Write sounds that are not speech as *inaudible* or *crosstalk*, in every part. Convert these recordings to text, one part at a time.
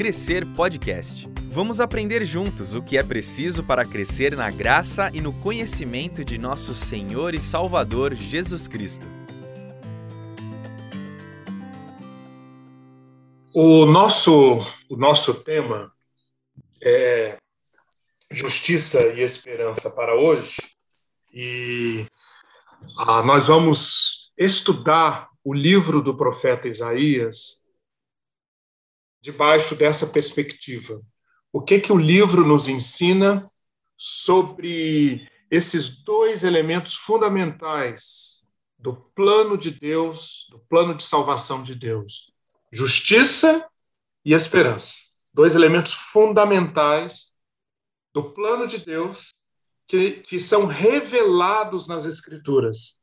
Crescer Podcast. Vamos aprender juntos o que é preciso para crescer na graça e no conhecimento de nosso Senhor e Salvador Jesus Cristo. O nosso, o nosso tema é justiça e esperança para hoje. E ah, nós vamos estudar o livro do profeta Isaías debaixo dessa perspectiva. O que que o livro nos ensina sobre esses dois elementos fundamentais do plano de Deus, do plano de salvação de Deus: justiça e esperança. Dois elementos fundamentais do plano de Deus que, que são revelados nas Escrituras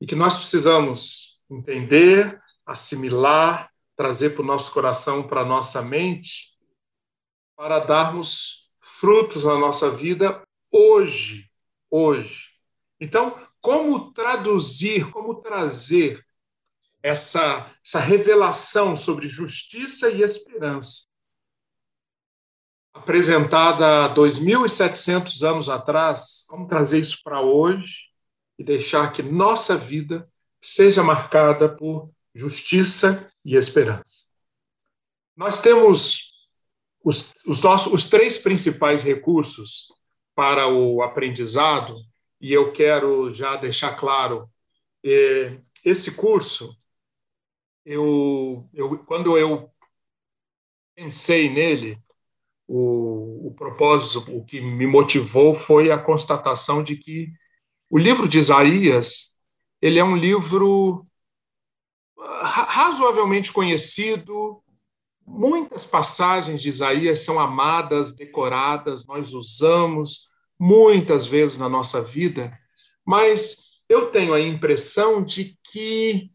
e que nós precisamos entender, assimilar, trazer para o nosso coração, para a nossa mente, para darmos frutos na nossa vida hoje, hoje. Então, como traduzir, como trazer essa, essa revelação sobre justiça e esperança, apresentada há 2.700 anos atrás, como trazer isso para hoje e deixar que nossa vida seja marcada por justiça e esperança. Nós temos os, os, nossos, os três principais recursos para o aprendizado, e eu quero já deixar claro: eh, esse curso, eu, eu, quando eu pensei nele, o, o propósito, o que me motivou foi a constatação de que o livro de Isaías ele é um livro razoavelmente conhecido. Muitas passagens de Isaías são amadas, decoradas, nós usamos muitas vezes na nossa vida, mas eu tenho a impressão de que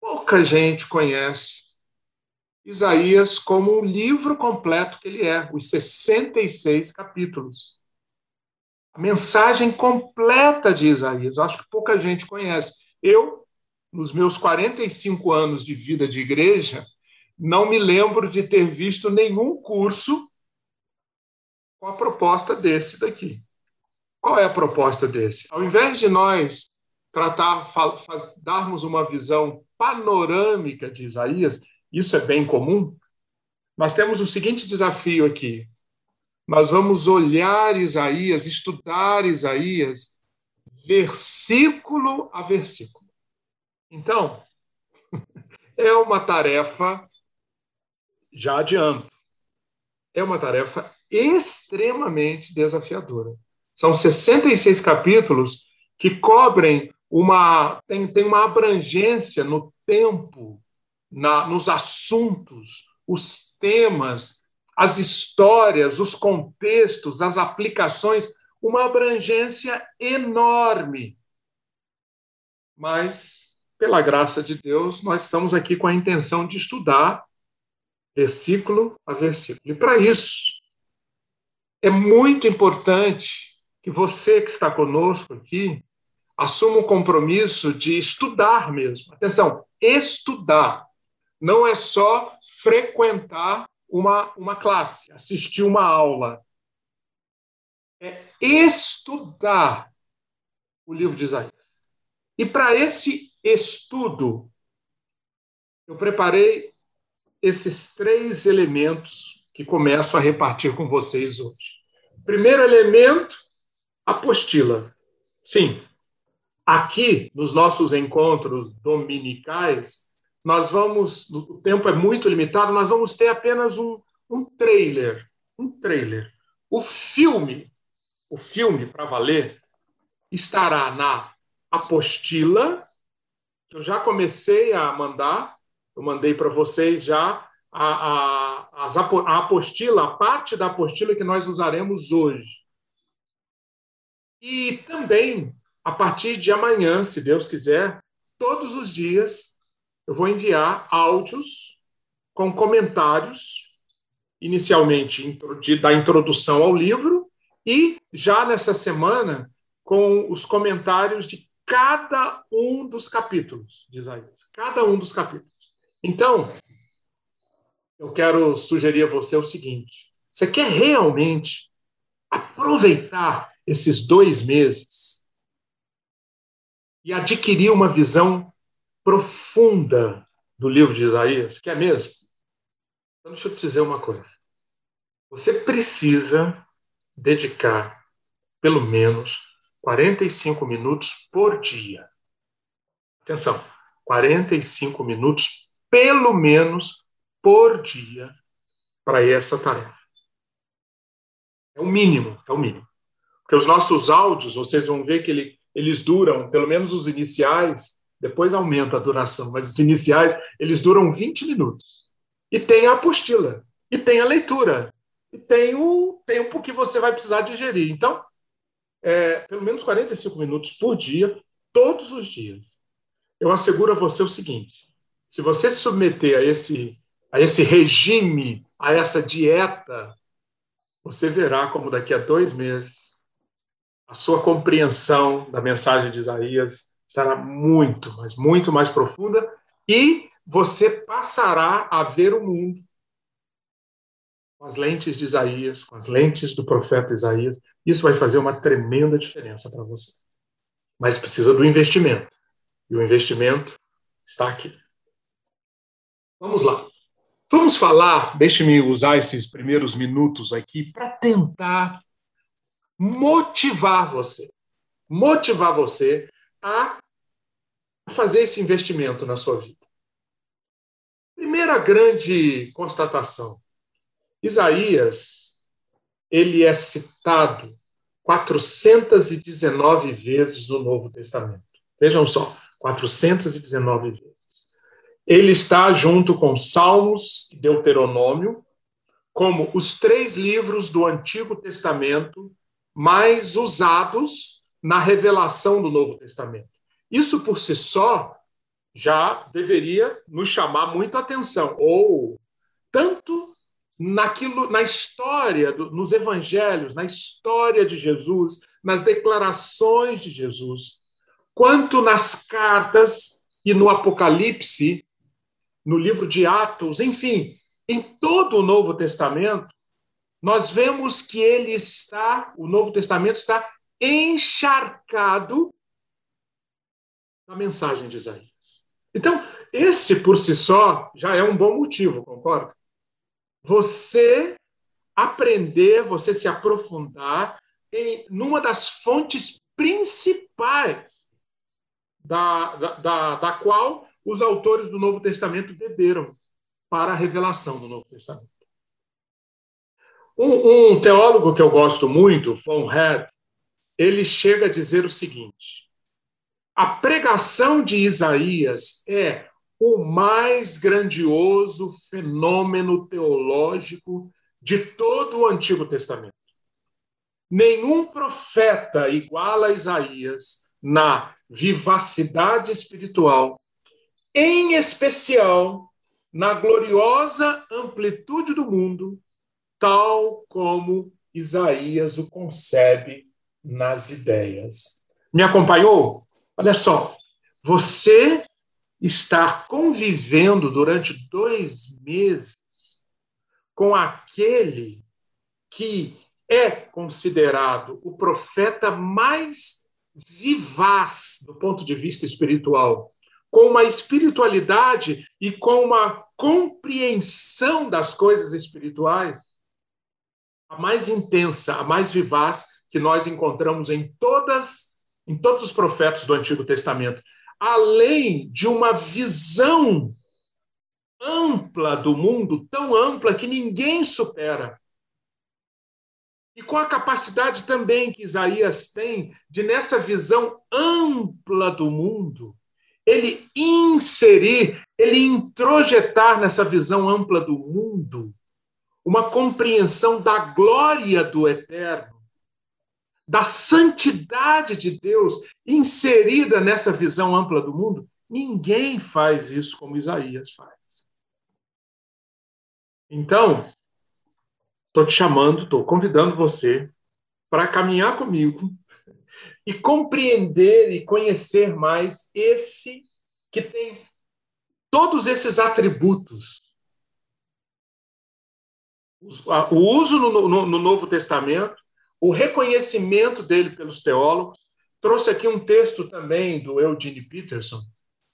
pouca gente conhece Isaías como um livro completo que ele é, os 66 capítulos. A mensagem completa de Isaías. Acho que pouca gente conhece. Eu nos meus 45 anos de vida de igreja, não me lembro de ter visto nenhum curso com a proposta desse daqui. Qual é a proposta desse? Ao invés de nós tratar, darmos uma visão panorâmica de Isaías, isso é bem comum, nós temos o seguinte desafio aqui. Nós vamos olhar Isaías, estudar Isaías, versículo a versículo. Então, *laughs* é uma tarefa, já adianto, é uma tarefa extremamente desafiadora. São 66 capítulos que cobrem uma. tem, tem uma abrangência no tempo, na, nos assuntos, os temas, as histórias, os contextos, as aplicações, uma abrangência enorme. Mas pela graça de Deus, nós estamos aqui com a intenção de estudar versículo a versículo. E para isso, é muito importante que você que está conosco aqui assuma o compromisso de estudar mesmo. Atenção, estudar. Não é só frequentar uma, uma classe, assistir uma aula. É estudar o livro de Isaías. E para esse estudo, eu preparei esses três elementos que começo a repartir com vocês hoje. Primeiro elemento, apostila. Sim, aqui nos nossos encontros dominicais, nós vamos, o tempo é muito limitado, nós vamos ter apenas um, um trailer, um trailer. O filme, o filme para valer, estará na apostila eu já comecei a mandar, eu mandei para vocês já a, a, a apostila, a parte da apostila que nós usaremos hoje. E também, a partir de amanhã, se Deus quiser, todos os dias, eu vou enviar áudios com comentários, inicialmente da introdução ao livro, e já nessa semana, com os comentários de cada um dos capítulos de Isaías. Cada um dos capítulos. Então, eu quero sugerir a você o seguinte: você quer realmente aproveitar esses dois meses e adquirir uma visão profunda do livro de Isaías? Quer mesmo? Então, deixa eu te dizer uma coisa. Você precisa dedicar pelo menos 45 minutos por dia. Atenção, 45 minutos pelo menos por dia para essa tarefa. É o mínimo, é o mínimo. Porque os nossos áudios, vocês vão ver que ele, eles duram, pelo menos os iniciais, depois aumenta a duração, mas os iniciais, eles duram 20 minutos. E tem a apostila, e tem a leitura, e tem o tempo que você vai precisar digerir. Então, é, pelo menos 45 minutos por dia, todos os dias. Eu asseguro a você o seguinte: se você se submeter a esse, a esse regime, a essa dieta, você verá como daqui a dois meses a sua compreensão da mensagem de Isaías será muito, mas muito mais profunda e você passará a ver o mundo com as lentes de Isaías, com as lentes do profeta Isaías, isso vai fazer uma tremenda diferença para você. Mas precisa do investimento. E o investimento está aqui. Vamos lá. Vamos falar, deixe-me usar esses primeiros minutos aqui para tentar motivar você. Motivar você a fazer esse investimento na sua vida. Primeira grande constatação. Isaías ele é citado 419 vezes no Novo Testamento. Vejam só, 419 vezes. Ele está junto com Salmos e Deuteronômio, como os três livros do Antigo Testamento mais usados na revelação do Novo Testamento. Isso por si só já deveria nos chamar muito atenção, ou tanto naquilo, na história, do, nos evangelhos, na história de Jesus, nas declarações de Jesus, quanto nas cartas e no Apocalipse, no livro de Atos, enfim, em todo o Novo Testamento, nós vemos que ele está, o Novo Testamento está encharcado na mensagem de Isaías. Então, esse por si só já é um bom motivo, concorda? Você aprender, você se aprofundar em numa das fontes principais da, da, da, da qual os autores do Novo Testamento beberam para a revelação do Novo Testamento. Um, um teólogo que eu gosto muito, Von Head, ele chega a dizer o seguinte: a pregação de Isaías é o mais grandioso fenômeno teológico de todo o Antigo Testamento. Nenhum profeta iguala a Isaías na vivacidade espiritual, em especial na gloriosa amplitude do mundo, tal como Isaías o concebe nas ideias. Me acompanhou? Olha só, você estar convivendo durante dois meses com aquele que é considerado o profeta mais vivaz do ponto de vista espiritual, com uma espiritualidade e com uma compreensão das coisas espirituais, a mais intensa, a mais vivaz que nós encontramos em todas em todos os profetas do Antigo Testamento além de uma visão ampla do mundo, tão ampla que ninguém supera. E com a capacidade também que Isaías tem de, nessa visão ampla do mundo, ele inserir, ele introjetar nessa visão ampla do mundo uma compreensão da glória do eterno da santidade de Deus inserida nessa visão ampla do mundo, ninguém faz isso como Isaías faz. Então, estou te chamando, estou convidando você para caminhar comigo e compreender e conhecer mais esse que tem todos esses atributos o uso no, no, no Novo Testamento, o reconhecimento dele pelos teólogos. Trouxe aqui um texto também do Eugene Peterson.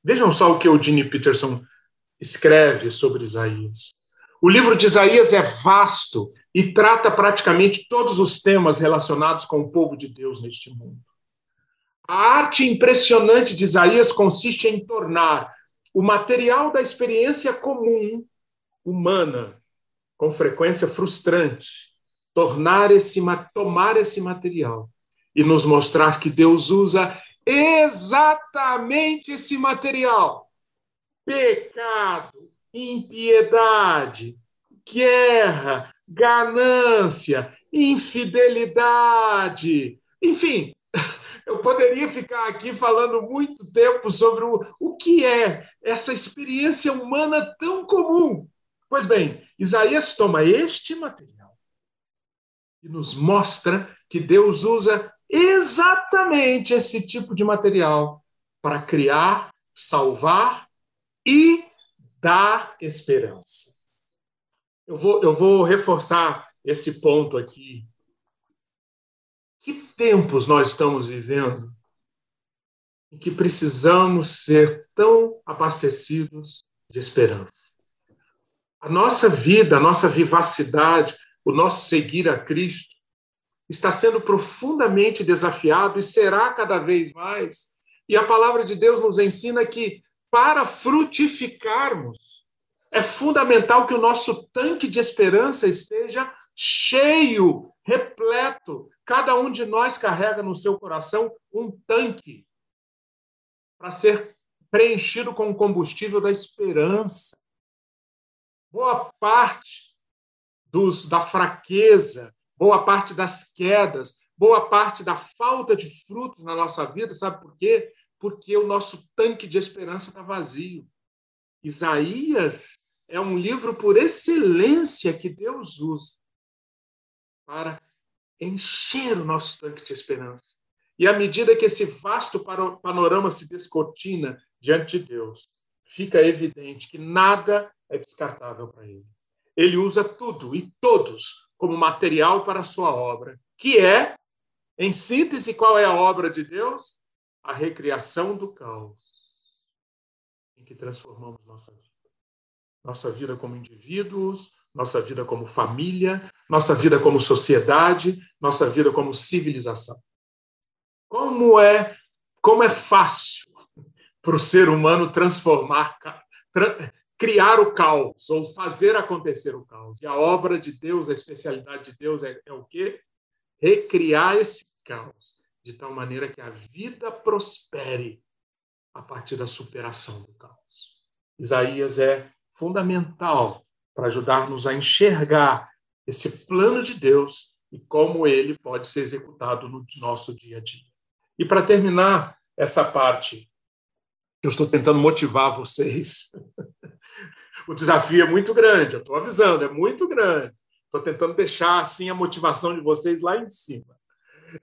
Vejam só o que Eugene Peterson escreve sobre Isaías. O livro de Isaías é vasto e trata praticamente todos os temas relacionados com o povo de Deus neste mundo. A arte impressionante de Isaías consiste em tornar o material da experiência comum humana, com frequência frustrante, tornar esse tomar esse material e nos mostrar que Deus usa exatamente esse material. Pecado, impiedade, guerra, ganância, infidelidade, enfim, *laughs* eu poderia ficar aqui falando muito tempo sobre o, o que é essa experiência humana tão comum. Pois bem, Isaías toma este material e nos mostra que Deus usa exatamente esse tipo de material para criar, salvar e dar esperança. Eu vou, eu vou reforçar esse ponto aqui que tempos nós estamos vivendo em que precisamos ser tão abastecidos de esperança? A nossa vida, a nossa vivacidade, o nosso seguir a Cristo está sendo profundamente desafiado e será cada vez mais. E a palavra de Deus nos ensina que para frutificarmos, é fundamental que o nosso tanque de esperança esteja cheio, repleto, Cada um de nós carrega no seu coração um tanque para ser preenchido com o combustível da esperança. Boa parte dos, da fraqueza, boa parte das quedas, boa parte da falta de frutos na nossa vida, sabe por quê? Porque o nosso tanque de esperança está vazio. Isaías é um livro por excelência que Deus usa para encher o nosso tanque de esperança. E à medida que esse vasto panorama se descortina diante de Deus, fica evidente que nada é descartável para ele. Ele usa tudo e todos como material para a sua obra, que é, em síntese, qual é a obra de Deus? A recriação do caos em que transformamos nossa vida. Nossa vida como indivíduos, nossa vida como família, nossa vida como sociedade, nossa vida como civilização. Como é, como é fácil para o ser humano transformar, criar o caos ou fazer acontecer o caos. E a obra de Deus, a especialidade de Deus é, é o quê? Recriar esse caos de tal maneira que a vida prospere a partir da superação do caos. Isaías é fundamental para ajudar-nos a enxergar esse plano de Deus e como ele pode ser executado no nosso dia a dia. E para terminar essa parte, eu estou tentando motivar vocês. O desafio é muito grande, eu estou avisando, é muito grande. Estou tentando deixar assim a motivação de vocês lá em cima.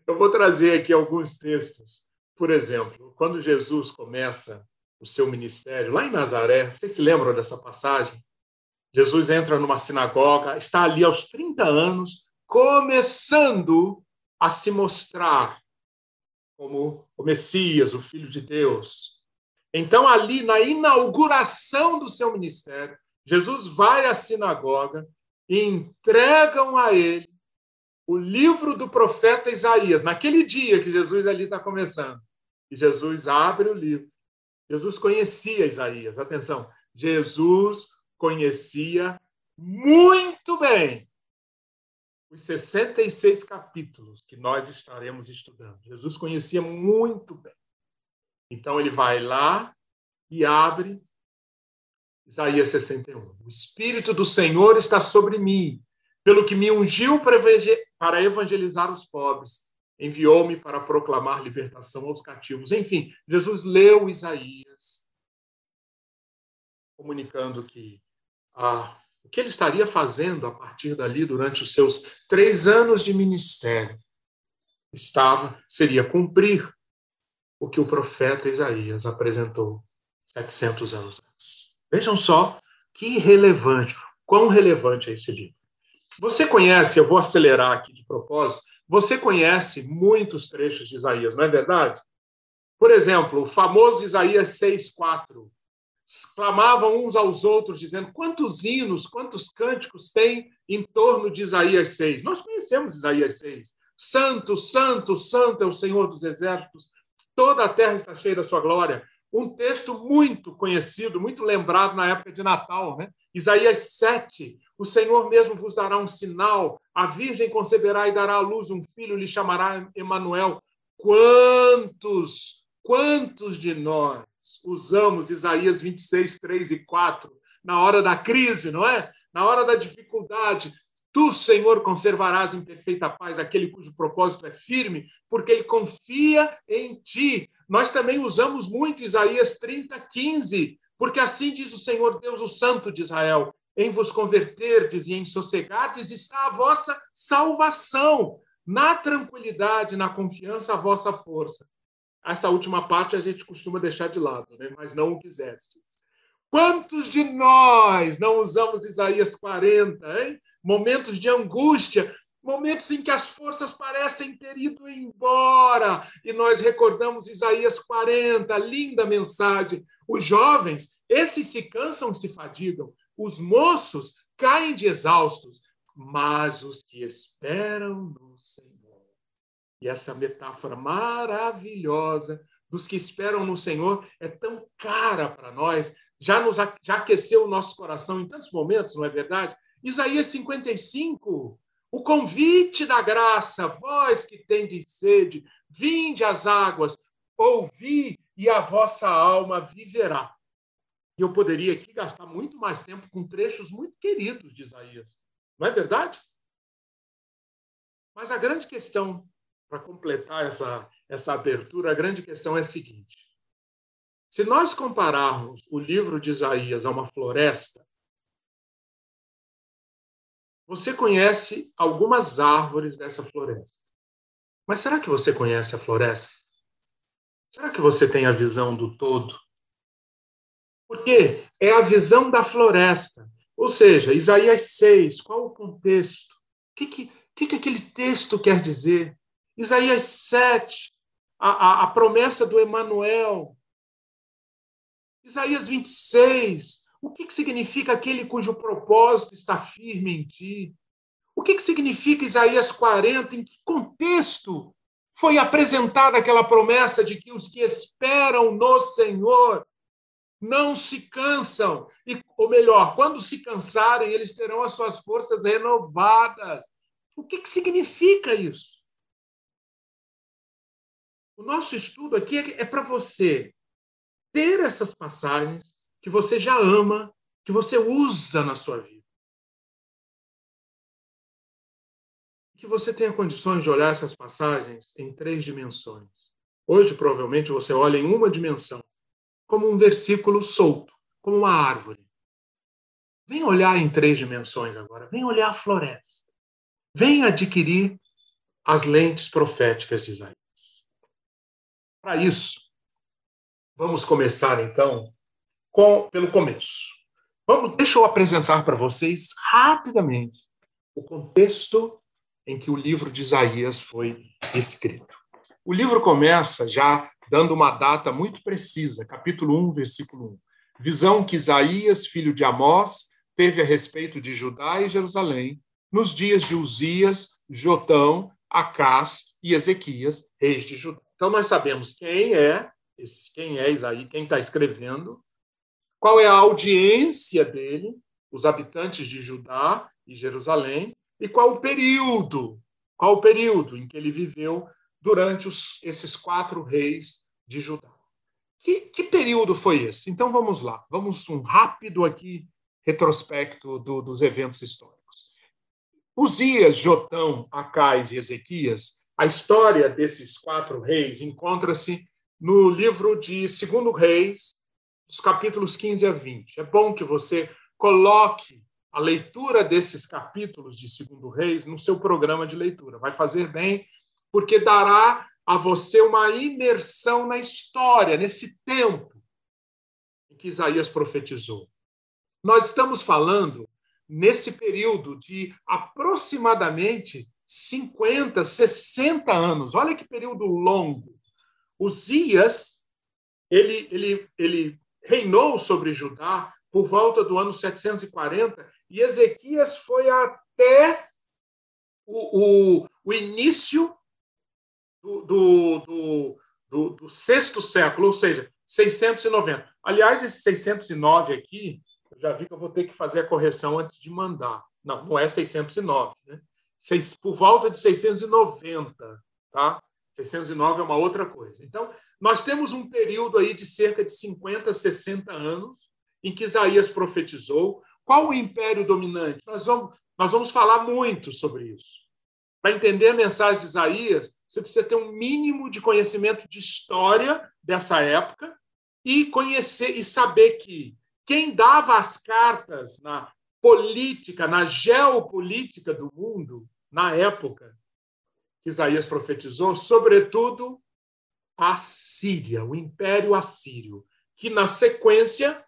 Eu vou trazer aqui alguns textos. Por exemplo, quando Jesus começa o seu ministério lá em Nazaré, vocês se lembram dessa passagem? Jesus entra numa sinagoga, está ali aos 30 anos, começando a se mostrar como o Messias, o Filho de Deus. Então, ali na inauguração do seu ministério, Jesus vai à sinagoga e entregam a ele o livro do profeta Isaías, naquele dia que Jesus ali está começando. E Jesus abre o livro. Jesus conhecia Isaías, atenção, Jesus conhecia muito bem os 66 capítulos que nós estaremos estudando. Jesus conhecia muito bem. Então ele vai lá e abre Isaías 61. O Espírito do Senhor está sobre mim, pelo que me ungiu para evangelizar os pobres, enviou-me para proclamar libertação aos cativos. Enfim, Jesus leu Isaías, comunicando que ah, o que ele estaria fazendo a partir dali durante os seus três anos de ministério estava seria cumprir o que o profeta Isaías apresentou 700 anos antes. Vejam só que relevante, quão relevante é esse livro. Você conhece, eu vou acelerar aqui de propósito, você conhece muitos trechos de Isaías, não é verdade? Por exemplo, o famoso Isaías 6,4. Clamavam uns aos outros, dizendo: quantos hinos, quantos cânticos tem em torno de Isaías 6? Nós conhecemos Isaías 6. Santo, santo, santo é o Senhor dos exércitos, toda a terra está cheia da sua glória. Um texto muito conhecido, muito lembrado na época de Natal, né? Isaías 7. O Senhor mesmo vos dará um sinal, a virgem conceberá e dará à luz um filho, lhe chamará Emanuel. Quantos, quantos de nós usamos Isaías 26, 3 e 4 na hora da crise, não é? Na hora da dificuldade, Tu, Senhor, conservarás em perfeita paz aquele cujo propósito é firme, porque ele confia em ti. Nós também usamos muito Isaías 30, 15, porque assim diz o Senhor Deus, o Santo de Israel: em vos converterdes e em sossegardes está a vossa salvação. Na tranquilidade, na confiança, a vossa força. Essa última parte a gente costuma deixar de lado, né? mas não o quisestes. Quantos de nós não usamos Isaías 40, hein? Momentos de angústia, momentos em que as forças parecem ter ido embora. E nós recordamos Isaías 40, linda mensagem. Os jovens, esses se cansam e se fadigam. Os moços caem de exaustos, mas os que esperam no Senhor. E essa metáfora maravilhosa dos que esperam no Senhor é tão cara para nós, já nos já aqueceu o nosso coração em tantos momentos, não é verdade? Isaías 55, o convite da graça, vós que tendes sede, vinde às águas, ouvi e a vossa alma viverá. E eu poderia aqui gastar muito mais tempo com trechos muito queridos de Isaías. Não é verdade? Mas a grande questão, para completar essa, essa abertura, a grande questão é a seguinte: se nós compararmos o livro de Isaías a uma floresta, você conhece algumas árvores dessa floresta. Mas será que você conhece a floresta? Será que você tem a visão do todo? Porque é a visão da floresta. Ou seja, Isaías 6, qual o contexto? O que, que, que, que aquele texto quer dizer? Isaías 7, a, a, a promessa do Emanuel. Isaías 26, o que, que significa aquele cujo propósito está firme em ti? O que, que significa Isaías 40? Em que contexto foi apresentada aquela promessa de que os que esperam no Senhor não se cansam? E, ou melhor, quando se cansarem, eles terão as suas forças renovadas. O que, que significa isso? O nosso estudo aqui é, é para você ter essas passagens que você já ama, que você usa na sua vida. Que você tenha condições de olhar essas passagens em três dimensões. Hoje, provavelmente, você olha em uma dimensão, como um versículo solto, como uma árvore. Vem olhar em três dimensões agora. Vem olhar a floresta. Vem adquirir as lentes proféticas de Isaías. Para isso, vamos começar então com, pelo começo. Vamos, deixa eu apresentar para vocês rapidamente o contexto em que o livro de Isaías foi escrito. O livro começa já dando uma data muito precisa, capítulo 1, versículo 1. Visão que Isaías, filho de Amós, teve a respeito de Judá e Jerusalém, nos dias de Uzias, Jotão, Acás e Ezequias, reis de Judá. Então nós sabemos quem é, quem é Isaías, quem está escrevendo, qual é a audiência dele, os habitantes de Judá e Jerusalém, e qual o período, qual o período em que ele viveu durante os, esses quatro reis de Judá. Que, que, período foi esse? Então vamos lá, vamos um rápido aqui retrospecto do, dos eventos históricos. Uzias, Jotão, Acais e Ezequias, a história desses quatro reis encontra-se no livro de Segundo Reis, dos capítulos 15 a 20. É bom que você coloque a leitura desses capítulos de Segundo Reis no seu programa de leitura. Vai fazer bem, porque dará a você uma imersão na história, nesse tempo em que Isaías profetizou. Nós estamos falando nesse período de aproximadamente 50, 60 anos. Olha que período longo. Uzias, ele, ele, ele reinou sobre Judá por volta do ano 740 e Ezequias foi até o, o, o início do, do, do, do, do sexto século, ou seja, 690. Aliás, esse 609 aqui, eu já vi que eu vou ter que fazer a correção antes de mandar. Não, não é 609, né? Seis, por volta de 690, tá? 609 é uma outra coisa. Então, nós temos um período aí de cerca de 50, 60 anos em que Isaías profetizou. Qual o império dominante? Nós vamos, nós vamos falar muito sobre isso. Para entender a mensagem de Isaías, você precisa ter um mínimo de conhecimento de história dessa época e conhecer e saber que quem dava as cartas na política, na geopolítica do mundo, na época que Isaías profetizou, sobretudo a Síria, o Império Assírio, que na sequência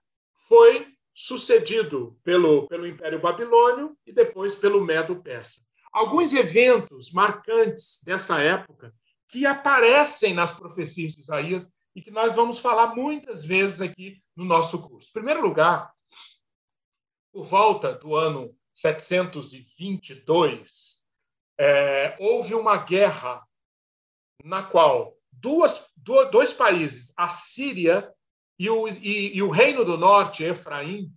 foi sucedido pelo, pelo Império Babilônio e depois pelo Medo-Persa. Alguns eventos marcantes dessa época que aparecem nas profecias de Isaías e que nós vamos falar muitas vezes aqui no nosso curso. Em primeiro lugar, por volta do ano 722, é, houve uma guerra na qual duas, dois países, a Síria e o, e, e o Reino do Norte, Efraim,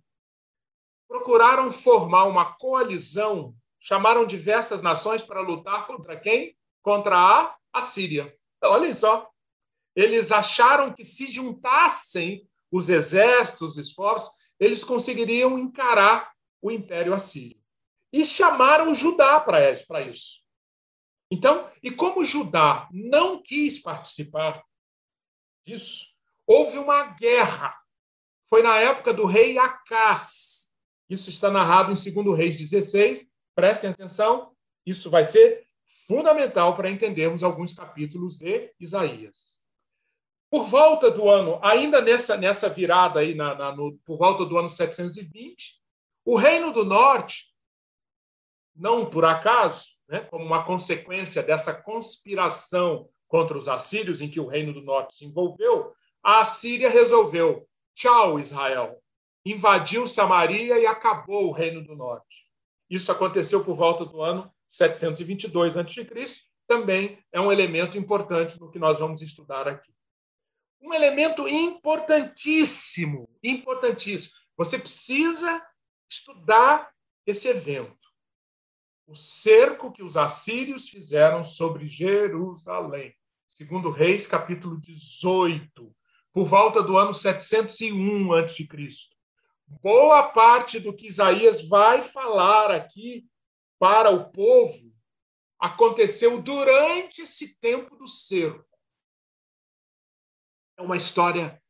procuraram formar uma coalizão, chamaram diversas nações para lutar contra quem? Contra a Assíria. Olhem só, eles acharam que se juntassem os exércitos, os esforços, eles conseguiriam encarar o Império Assírio. E chamaram Judá para isso. Então, e como Judá não quis participar disso, houve uma guerra. Foi na época do rei Acás. Isso está narrado em 2 Reis 16. Prestem atenção, isso vai ser fundamental para entendermos alguns capítulos de Isaías. Por volta do ano, ainda nessa, nessa virada aí, na, na no, por volta do ano 720, o Reino do Norte, não por acaso, né, como uma consequência dessa conspiração contra os assírios, em que o Reino do Norte se envolveu, a Assíria resolveu: tchau, Israel. Invadiu Samaria e acabou o Reino do Norte. Isso aconteceu por volta do ano 722 a.C., também é um elemento importante no que nós vamos estudar aqui um elemento importantíssimo, importantíssimo. Você precisa estudar esse evento. O cerco que os assírios fizeram sobre Jerusalém. Segundo Reis, capítulo 18, por volta do ano 701 a.C. Boa parte do que Isaías vai falar aqui para o povo aconteceu durante esse tempo do cerco. É uma história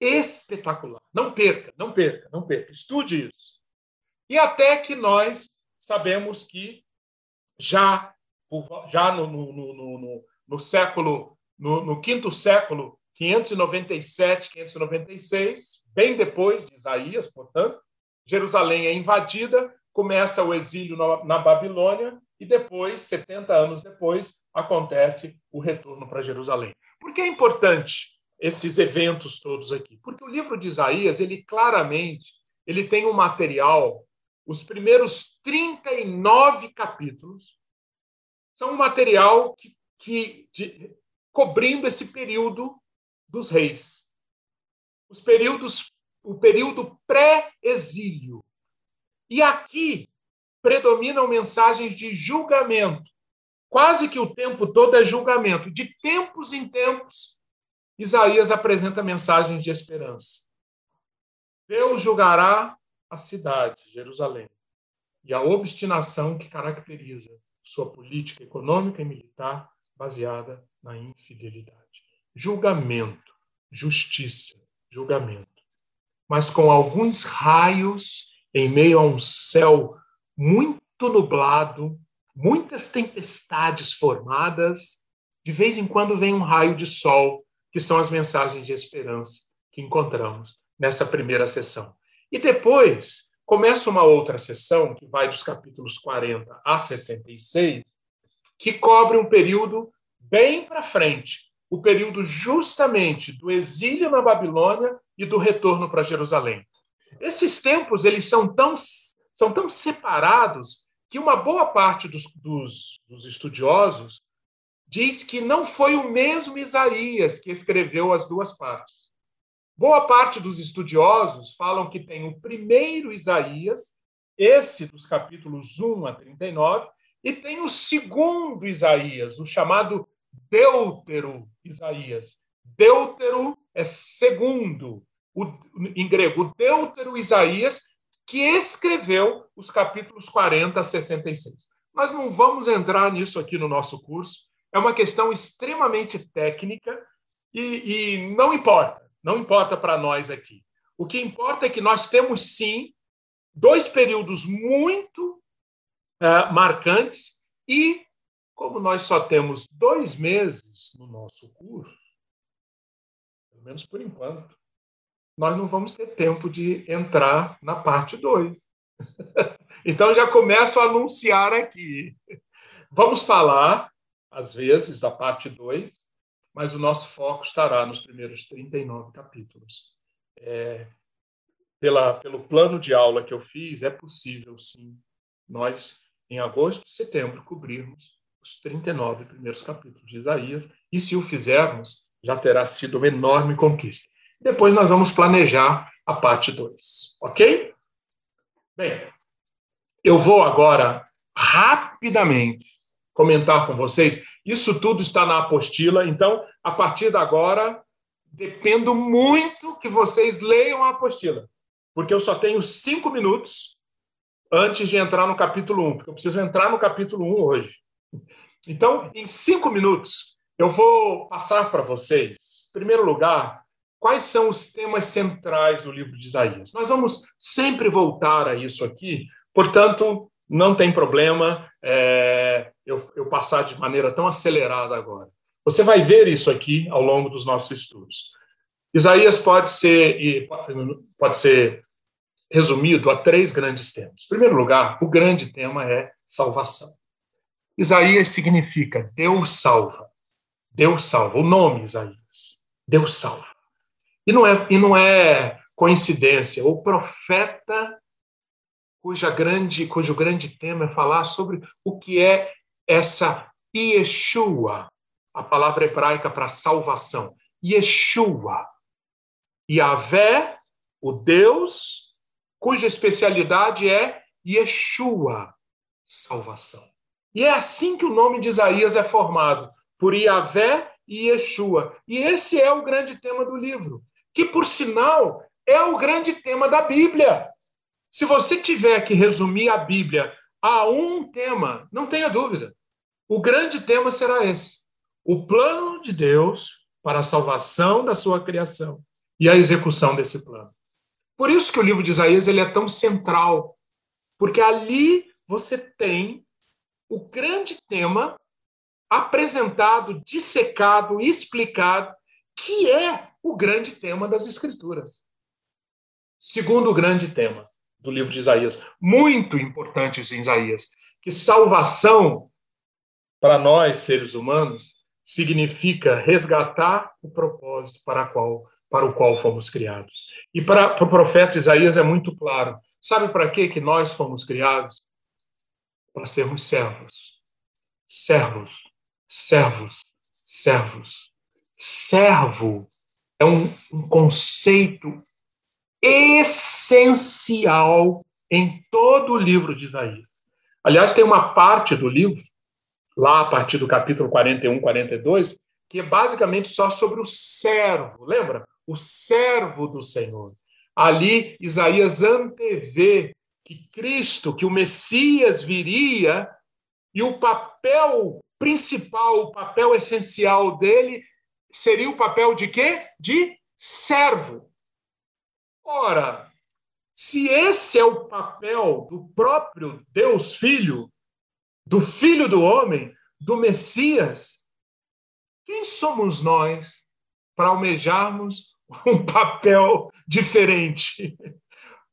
espetacular. Não perca, não perca, não perca. Estude isso. E até que nós sabemos que já, já no, no, no, no, século, no, quinto século, 597, 596, bem depois de Isaías, portanto, Jerusalém é invadida, começa o exílio na, na Babilônia e depois, 70 anos depois, acontece o retorno para Jerusalém. Por que é importante esses eventos todos aqui? Porque o livro de Isaías, ele claramente, ele tem um material, os primeiros 39 capítulos são um material que, que de, cobrindo esse período dos reis. Os períodos, o período pré-exílio. E aqui predominam mensagens de julgamento. Quase que o tempo todo é julgamento. De tempos em tempos, Isaías apresenta mensagens de esperança. Deus julgará a cidade, Jerusalém, e a obstinação que caracteriza sua política econômica e militar baseada na infidelidade. Julgamento, justiça, julgamento. Mas com alguns raios em meio a um céu muito nublado, muitas tempestades formadas, de vez em quando vem um raio de sol que são as mensagens de esperança que encontramos nessa primeira sessão. E depois, começa uma outra sessão, que vai dos capítulos 40 a 66, que cobre um período bem para frente, o período justamente do exílio na Babilônia e do retorno para Jerusalém. Esses tempos eles são tão, são tão separados que uma boa parte dos, dos, dos estudiosos diz que não foi o mesmo Isaías que escreveu as duas partes. Boa parte dos estudiosos falam que tem o primeiro Isaías, esse dos capítulos 1 a 39, e tem o segundo Isaías, o chamado Deutero Isaías. Deutero é segundo, o, em grego, Deutero Isaías, que escreveu os capítulos 40 a 66. Nós não vamos entrar nisso aqui no nosso curso, é uma questão extremamente técnica e, e não importa, não importa para nós aqui. O que importa é que nós temos, sim, dois períodos muito uh, marcantes e, como nós só temos dois meses no nosso curso, pelo menos por enquanto, nós não vamos ter tempo de entrar na parte 2. *laughs* então, já começo a anunciar aqui. Vamos falar às vezes, da parte 2, mas o nosso foco estará nos primeiros 39 capítulos. É, pela, pelo plano de aula que eu fiz, é possível, sim, nós, em agosto e setembro, cobrirmos os 39 primeiros capítulos de Isaías, e se o fizermos, já terá sido uma enorme conquista. Depois nós vamos planejar a parte 2, ok? Bem, eu vou agora rapidamente comentar com vocês. Isso tudo está na apostila, então, a partir de agora, dependo muito que vocês leiam a apostila, porque eu só tenho cinco minutos antes de entrar no capítulo 1, porque eu preciso entrar no capítulo 1 hoje. Então, em cinco minutos, eu vou passar para vocês, em primeiro lugar, quais são os temas centrais do livro de Isaías. Nós vamos sempre voltar a isso aqui, portanto, não tem problema é, eu, eu passar de maneira tão acelerada agora. Você vai ver isso aqui ao longo dos nossos estudos. Isaías pode ser, pode ser resumido a três grandes temas. Em primeiro lugar, o grande tema é salvação. Isaías significa Deus salva. Deus salva. O nome Isaías. Deus salva. E não é, e não é coincidência. O profeta cuja grande, cujo grande tema é falar sobre o que é essa Yeshua, a palavra hebraica para salvação. Yeshua. Yahvé, o Deus, cuja especialidade é Yeshua, salvação. E é assim que o nome de Isaías é formado, por Yahvé e Yeshua. E esse é o grande tema do livro, que, por sinal, é o grande tema da Bíblia. Se você tiver que resumir a Bíblia a um tema, não tenha dúvida. O grande tema será esse: o plano de Deus para a salvação da sua criação e a execução desse plano. Por isso que o livro de Isaías ele é tão central, porque ali você tem o grande tema apresentado, dissecado, explicado, que é o grande tema das Escrituras. Segundo grande tema, do livro de Isaías, muito importantes em Isaías, que salvação para nós seres humanos significa resgatar o propósito para, qual, para o qual fomos criados. E para, para o profeta Isaías é muito claro. Sabe para que que nós fomos criados? Para sermos servos. Servos, servos, servos. Servo é um, um conceito essencial em todo o livro de Isaías. Aliás, tem uma parte do livro, lá a partir do capítulo 41, 42, que é basicamente só sobre o servo, lembra? O servo do Senhor. Ali, Isaías antevê que Cristo, que o Messias viria, e o papel principal, o papel essencial dele seria o papel de quê? De servo. Ora, se esse é o papel do próprio Deus Filho, do Filho do Homem, do Messias, quem somos nós para almejarmos um papel diferente?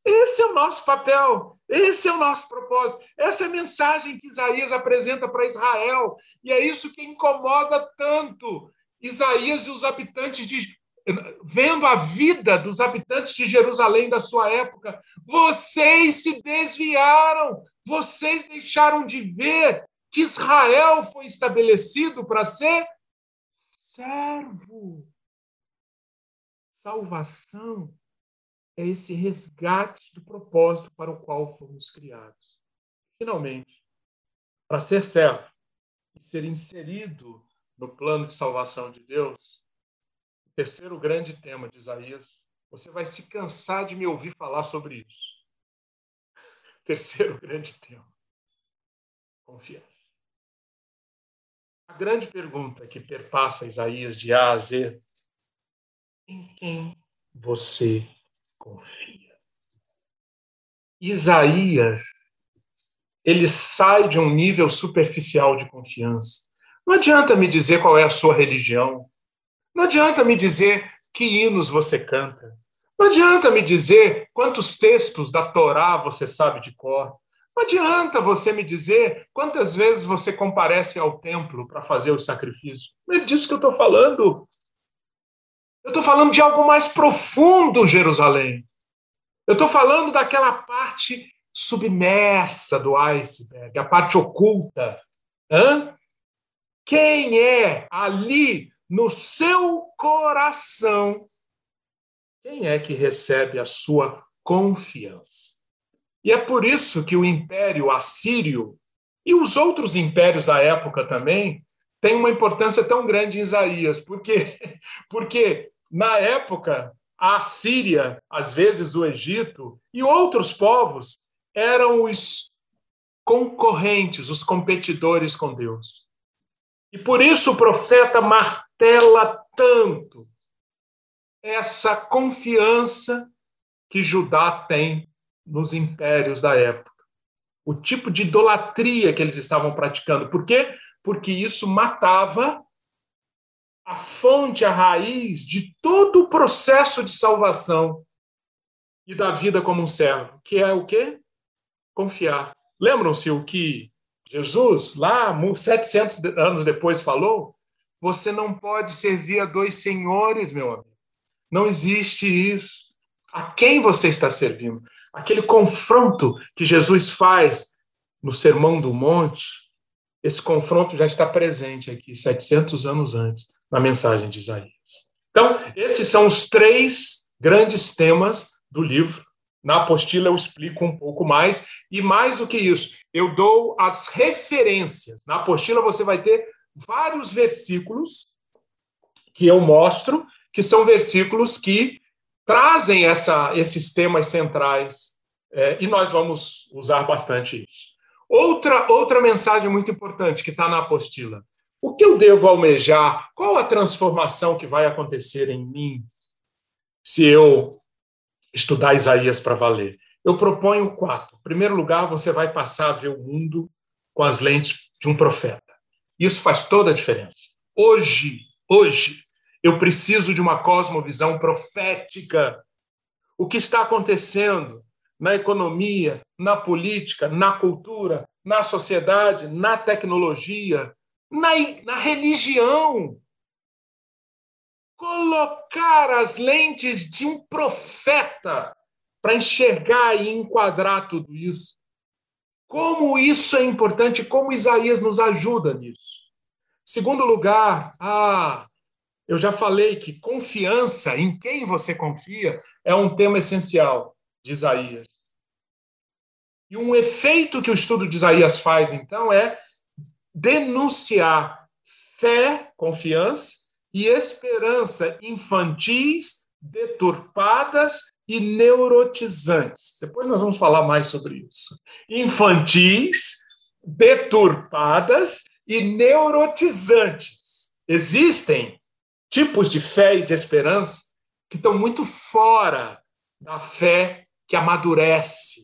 Esse é o nosso papel, esse é o nosso propósito, essa é a mensagem que Isaías apresenta para Israel, e é isso que incomoda tanto Isaías e os habitantes de. Vendo a vida dos habitantes de Jerusalém da sua época, vocês se desviaram, vocês deixaram de ver que Israel foi estabelecido para ser servo. Salvação é esse resgate do propósito para o qual fomos criados. Finalmente, para ser servo e ser inserido no plano de salvação de Deus, terceiro grande tema de Isaías, você vai se cansar de me ouvir falar sobre isso. Terceiro *laughs* grande tema: confiança. A grande pergunta que perpassa Isaías de A a Z: em quem você confia. Isaías, ele sai de um nível superficial de confiança. Não adianta me dizer qual é a sua religião. Não adianta me dizer que hinos você canta. Não adianta me dizer quantos textos da Torá você sabe de cor. Não adianta você me dizer quantas vezes você comparece ao templo para fazer os sacrifícios. Não é disso que eu estou falando. Eu estou falando de algo mais profundo, Jerusalém. Eu estou falando daquela parte submersa do iceberg, a parte oculta. Hã? Quem é ali no seu coração? Quem é que recebe a sua confiança? E é por isso que o Império Assírio e os outros impérios da época também têm uma importância tão grande em Isaías, porque *laughs* porque na época, a Síria, às vezes o Egito e outros povos eram os concorrentes, os competidores com Deus. E por isso o profeta martela tanto essa confiança que Judá tem nos impérios da época. O tipo de idolatria que eles estavam praticando. Por quê? Porque isso matava a fonte, a raiz de todo o processo de salvação e da vida como um servo, que é o quê? Confiar. Lembram-se o que Jesus, lá 700 anos depois, falou? Você não pode servir a dois senhores, meu amigo. Não existe isso. A quem você está servindo? Aquele confronto que Jesus faz no Sermão do Monte, esse confronto já está presente aqui, 700 anos antes na mensagem de Isaías. Então, esses são os três grandes temas do livro. Na apostila eu explico um pouco mais, e mais do que isso, eu dou as referências. Na apostila você vai ter vários versículos que eu mostro, que são versículos que trazem essa, esses temas centrais, é, e nós vamos usar bastante isso. Outra, outra mensagem muito importante que está na apostila. O que eu devo almejar? Qual a transformação que vai acontecer em mim se eu estudar Isaías para valer? Eu proponho quatro. Em primeiro lugar, você vai passar a ver o mundo com as lentes de um profeta. Isso faz toda a diferença. Hoje, hoje, eu preciso de uma cosmovisão profética. O que está acontecendo na economia, na política, na cultura, na sociedade, na tecnologia, na, na religião. Colocar as lentes de um profeta para enxergar e enquadrar tudo isso. Como isso é importante, como Isaías nos ajuda nisso. Segundo lugar, ah, eu já falei que confiança, em quem você confia, é um tema essencial de Isaías. E um efeito que o estudo de Isaías faz, então, é denunciar fé, confiança e esperança infantis, deturpadas e neurotizantes. Depois nós vamos falar mais sobre isso. Infantis, deturpadas e neurotizantes. Existem tipos de fé e de esperança que estão muito fora da fé que amadurece,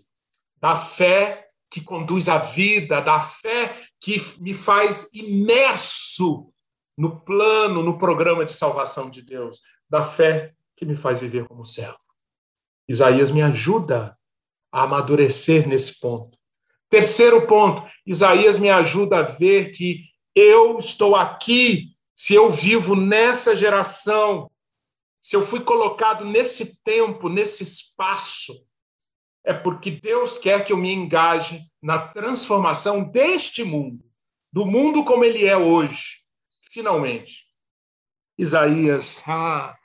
da fé que conduz à vida, da fé que me faz imerso no plano, no programa de salvação de Deus, da fé que me faz viver como servo. Isaías me ajuda a amadurecer nesse ponto. Terceiro ponto, Isaías me ajuda a ver que eu estou aqui, se eu vivo nessa geração, se eu fui colocado nesse tempo, nesse espaço, é porque Deus quer que eu me engaje na transformação deste mundo, do mundo como ele é hoje, finalmente. Isaías, ah,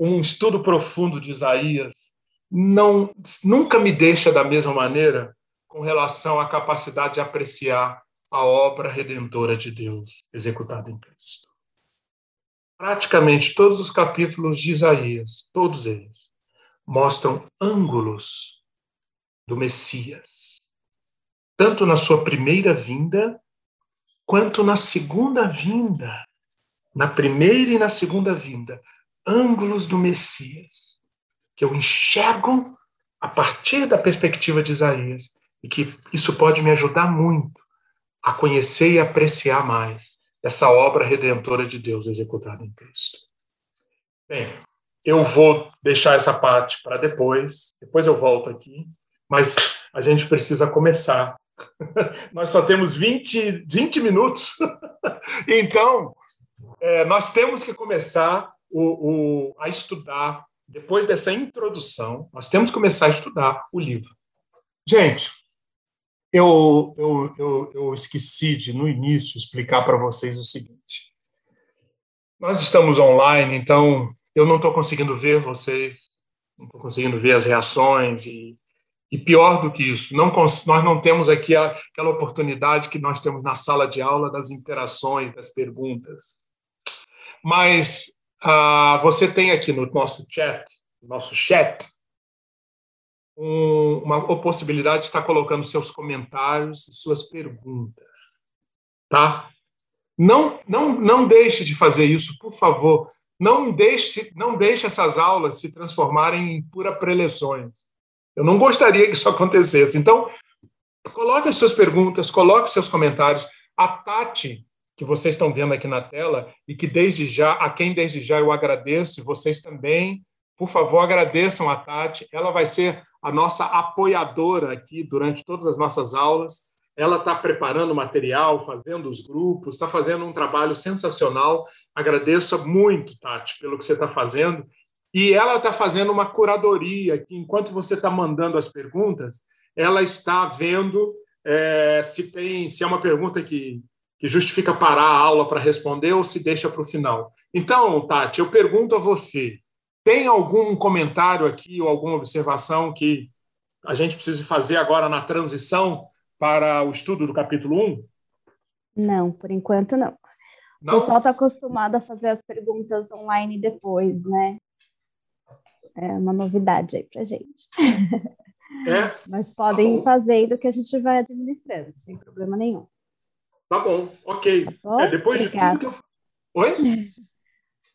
um estudo profundo de Isaías não nunca me deixa da mesma maneira com relação à capacidade de apreciar a obra redentora de Deus executada em Cristo. Praticamente todos os capítulos de Isaías, todos eles, mostram ângulos do Messias, tanto na sua primeira vinda, quanto na segunda vinda. Na primeira e na segunda vinda, ângulos do Messias, que eu enxergo a partir da perspectiva de Isaías, e que isso pode me ajudar muito a conhecer e apreciar mais essa obra redentora de Deus executada em Cristo. Bem, eu vou deixar essa parte para depois, depois eu volto aqui, mas a gente precisa começar. *laughs* nós só temos 20, 20 minutos, *laughs* então é, nós temos que começar o, o, a estudar, depois dessa introdução, nós temos que começar a estudar o livro. Gente, eu, eu, eu, eu esqueci de, no início, explicar para vocês o seguinte. Nós estamos online, então eu não estou conseguindo ver vocês, não estou conseguindo ver as reações e, e pior do que isso, não, nós não temos aqui a, aquela oportunidade que nós temos na sala de aula das interações, das perguntas. Mas ah, você tem aqui no nosso chat, no nosso chat, um, uma possibilidade de estar colocando seus comentários e suas perguntas, tá? Não, não, não deixe de fazer isso, por favor. Não deixe, não deixe essas aulas se transformarem em pura preleções. Eu não gostaria que isso acontecesse. Então, coloque as suas perguntas, coloque os seus comentários. A Tati, que vocês estão vendo aqui na tela, e que desde já, a quem desde já eu agradeço, e vocês também, por favor, agradeçam a Tati. Ela vai ser a nossa apoiadora aqui durante todas as nossas aulas. Ela está preparando material, fazendo os grupos, está fazendo um trabalho sensacional. Agradeço muito, Tati, pelo que você está fazendo. E ela está fazendo uma curadoria que, enquanto você está mandando as perguntas, ela está vendo é, se tem se é uma pergunta que, que justifica parar a aula para responder ou se deixa para o final. Então, Tati, eu pergunto a você: tem algum comentário aqui ou alguma observação que a gente precise fazer agora na transição para o estudo do capítulo 1? Não, por enquanto não. não? O pessoal está acostumado a fazer as perguntas online depois, né? É uma novidade aí para gente. É? *laughs* Mas podem tá fazer do que a gente vai administrando, sem problema nenhum. Tá bom, ok. É, depois de tudo que eu. Oi? *laughs*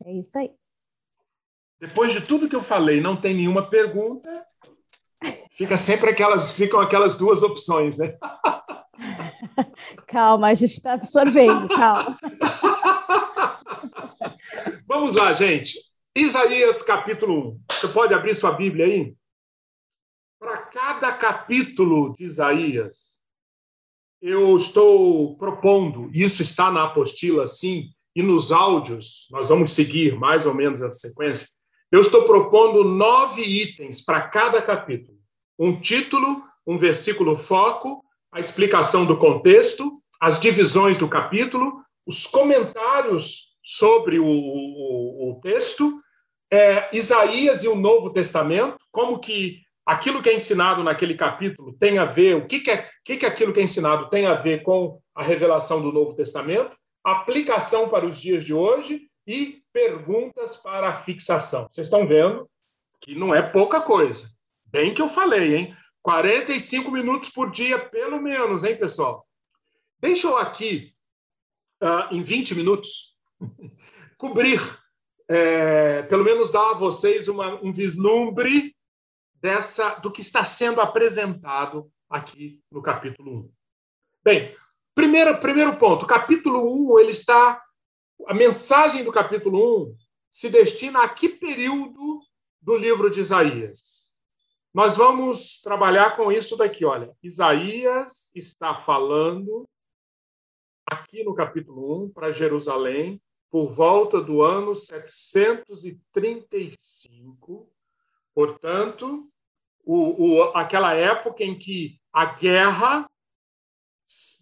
É isso aí. Depois de tudo que eu falei, não tem nenhuma pergunta. Fica sempre aquelas, ficam aquelas duas opções, né? *laughs* Calma, a gente está absorvendo, calma. *laughs* Vamos lá, gente. Isaías capítulo 1. Você pode abrir sua Bíblia aí? Para cada capítulo de Isaías, eu estou propondo, isso está na apostila, sim, e nos áudios, nós vamos seguir mais ou menos essa sequência. Eu estou propondo nove itens para cada capítulo: um título, um versículo foco, a explicação do contexto, as divisões do capítulo, os comentários sobre o, o, o texto, é, Isaías e o Novo Testamento, como que aquilo que é ensinado naquele capítulo tem a ver, o que, que, é, que, que aquilo que é ensinado tem a ver com a revelação do Novo Testamento, aplicação para os dias de hoje e perguntas para a fixação. Vocês estão vendo que não é pouca coisa. Bem que eu falei, hein? 45 minutos por dia, pelo menos, hein, pessoal? Deixa eu aqui, uh, em 20 minutos, *laughs* cobrir, é, pelo menos dar a vocês uma, um vislumbre dessa do que está sendo apresentado aqui no capítulo 1. Bem, primeiro, primeiro ponto, capítulo 1 ele está a mensagem do capítulo 1 se destina a que período do livro de Isaías? nós vamos trabalhar com isso daqui. Olha, Isaías está falando aqui no capítulo 1 para Jerusalém por volta do ano 735. Portanto, o, o, aquela época em que a guerra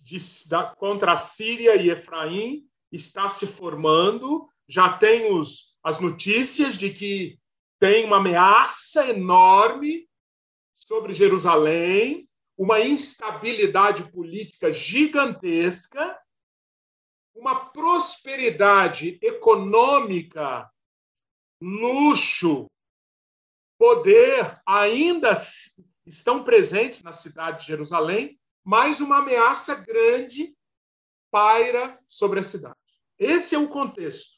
de, da, contra a Síria e Efraim está se formando, já tem os, as notícias de que tem uma ameaça enorme sobre Jerusalém, uma instabilidade política gigantesca, uma prosperidade econômica, luxo, poder ainda estão presentes na cidade de Jerusalém, mas uma ameaça grande paira sobre a cidade. Esse é o contexto.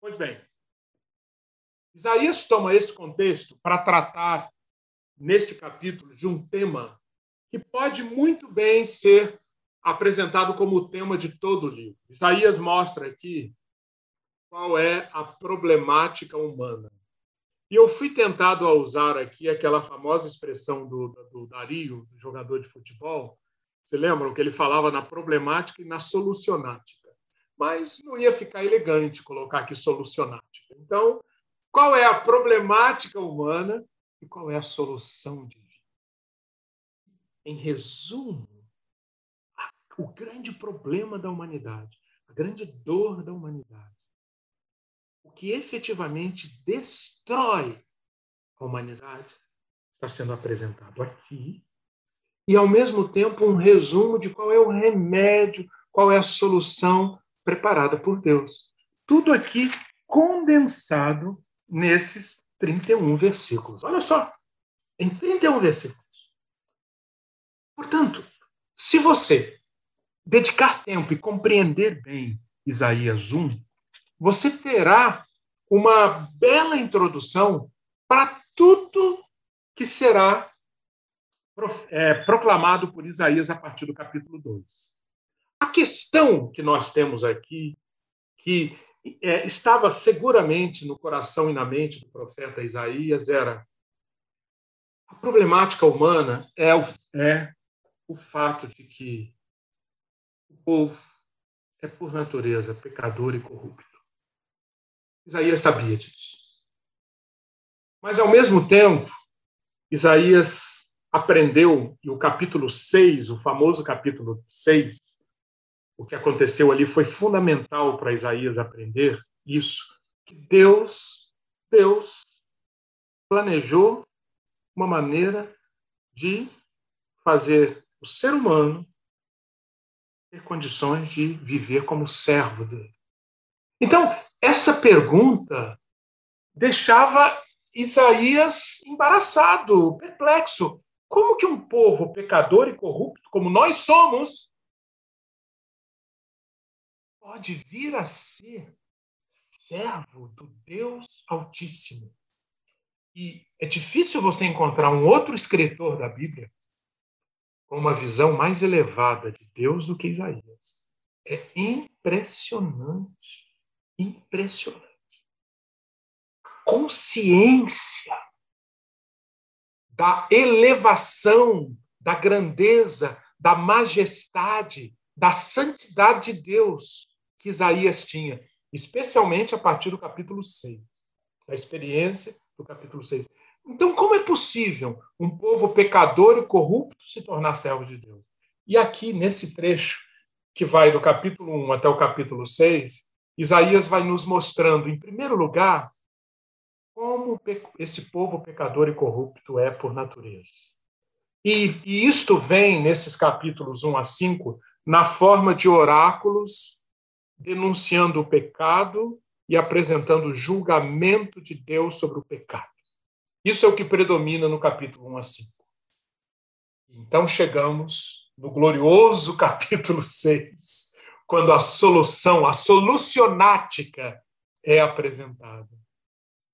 Pois bem, Isaías toma esse contexto para tratar, neste capítulo, de um tema que pode muito bem ser apresentado como o tema de todo o livro. Isaías mostra aqui qual é a problemática humana. E eu fui tentado a usar aqui aquela famosa expressão do, do Dario, do jogador de futebol. Você lembra que ele falava na problemática e na solucionática? Mas não ia ficar elegante colocar aqui solucionática. Então, qual é a problemática humana e qual é a solução divina? Em resumo, o grande problema da humanidade, a grande dor da humanidade, o que efetivamente destrói a humanidade, está sendo apresentado aqui, e ao mesmo tempo um resumo de qual é o remédio, qual é a solução preparada por Deus. Tudo aqui condensado nesses 31 versículos. Olha só, em 31 versículos. Portanto, se você dedicar tempo e compreender bem Isaías 1, você terá uma bela introdução para tudo que será é, proclamado por Isaías a partir do capítulo 2. A questão que nós temos aqui, que é, estava seguramente no coração e na mente do profeta Isaías, era a problemática humana é o, é o fato de que o povo é, por natureza, pecador e corrupto. Isaías sabia disso. Mas, ao mesmo tempo, Isaías aprendeu, e o capítulo 6, o famoso capítulo 6, o que aconteceu ali foi fundamental para Isaías aprender isso, que Deus, Deus planejou uma maneira de fazer o ser humano ter condições de viver como servo dele. Então, essa pergunta deixava Isaías embaraçado, perplexo. Como que um povo pecador e corrupto, como nós somos, pode vir a ser servo do Deus Altíssimo? E é difícil você encontrar um outro escritor da Bíblia com uma visão mais elevada de Deus do que Isaías. É impressionante, impressionante. Consciência da elevação, da grandeza, da majestade, da santidade de Deus que Isaías tinha, especialmente a partir do capítulo 6, a experiência do capítulo 6. Então, como é possível um povo pecador e corrupto se tornar servo de Deus? E aqui, nesse trecho, que vai do capítulo 1 até o capítulo 6, Isaías vai nos mostrando, em primeiro lugar, como esse povo pecador e corrupto é por natureza. E, e isto vem nesses capítulos 1 a 5 na forma de oráculos denunciando o pecado e apresentando o julgamento de Deus sobre o pecado. Isso é o que predomina no capítulo 1 a 5. Então chegamos no glorioso *laughs* capítulo 6, quando a solução, a solucionática é apresentada.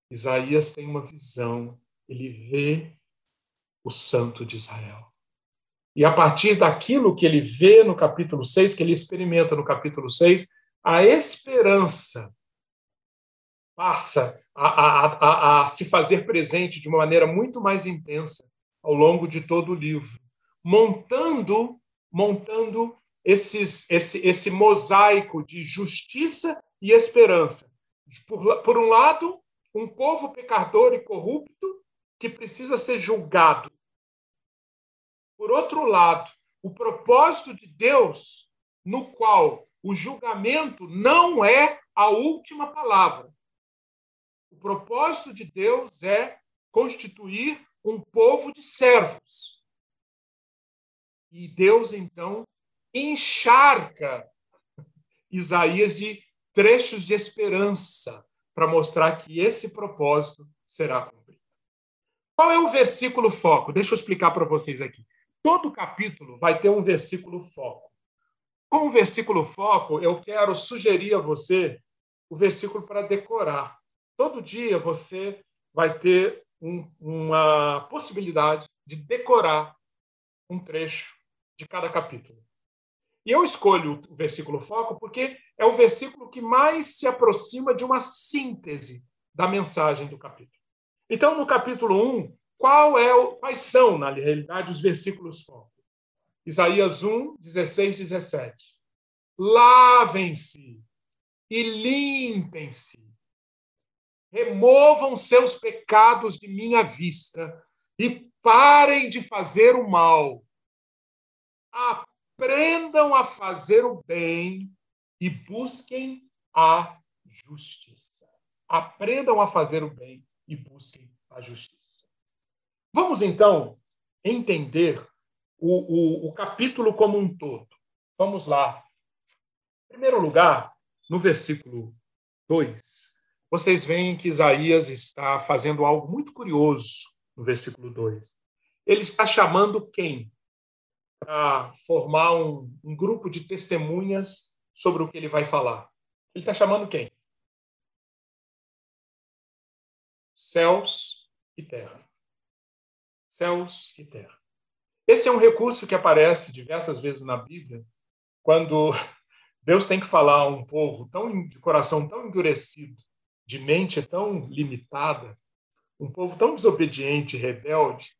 Isaías tem uma visão, ele vê o Santo de Israel. E a partir daquilo que ele vê no capítulo 6, que ele experimenta no capítulo 6, a esperança passa a, a, a, a, se fazer presente de uma maneira muito mais intensa ao longo de todo o livro, montando, montando esses, esse, esse mosaico de justiça e esperança. Por, por um lado, um povo pecador e corrupto que precisa ser julgado. Por outro lado, o propósito de Deus, no qual o julgamento não é a última palavra. O propósito de Deus é constituir um povo de servos. E Deus, então, encharca Isaías de trechos de esperança para mostrar que esse propósito será cumprido. Qual é o versículo foco? Deixa eu explicar para vocês aqui. Todo capítulo vai ter um versículo foco. Com o versículo foco, eu quero sugerir a você o versículo para decorar. Todo dia você vai ter um, uma possibilidade de decorar um trecho de cada capítulo. E eu escolho o versículo foco porque é o versículo que mais se aproxima de uma síntese da mensagem do capítulo. Então, no capítulo 1, qual é o, quais são, na realidade, os versículos foco? Isaías 1, 16, 17. Lavem-se e limpem-se. Removam seus pecados de minha vista e parem de fazer o mal aprendam a fazer o bem e busquem a justiça. Aprendam a fazer o bem e busquem a justiça. Vamos então entender o, o, o capítulo como um todo. Vamos lá. Em primeiro lugar, no versículo 2, vocês veem que Isaías está fazendo algo muito curioso no versículo 2. Ele está chamando quem? Para formar um, um grupo de testemunhas sobre o que ele vai falar. Ele está chamando quem? Céus e terra. Céus e terra. Esse é um recurso que aparece diversas vezes na Bíblia, quando *laughs* Deus tem que falar a um povo tão de coração tão endurecido, de mente tão limitada, um povo tão desobediente rebelde,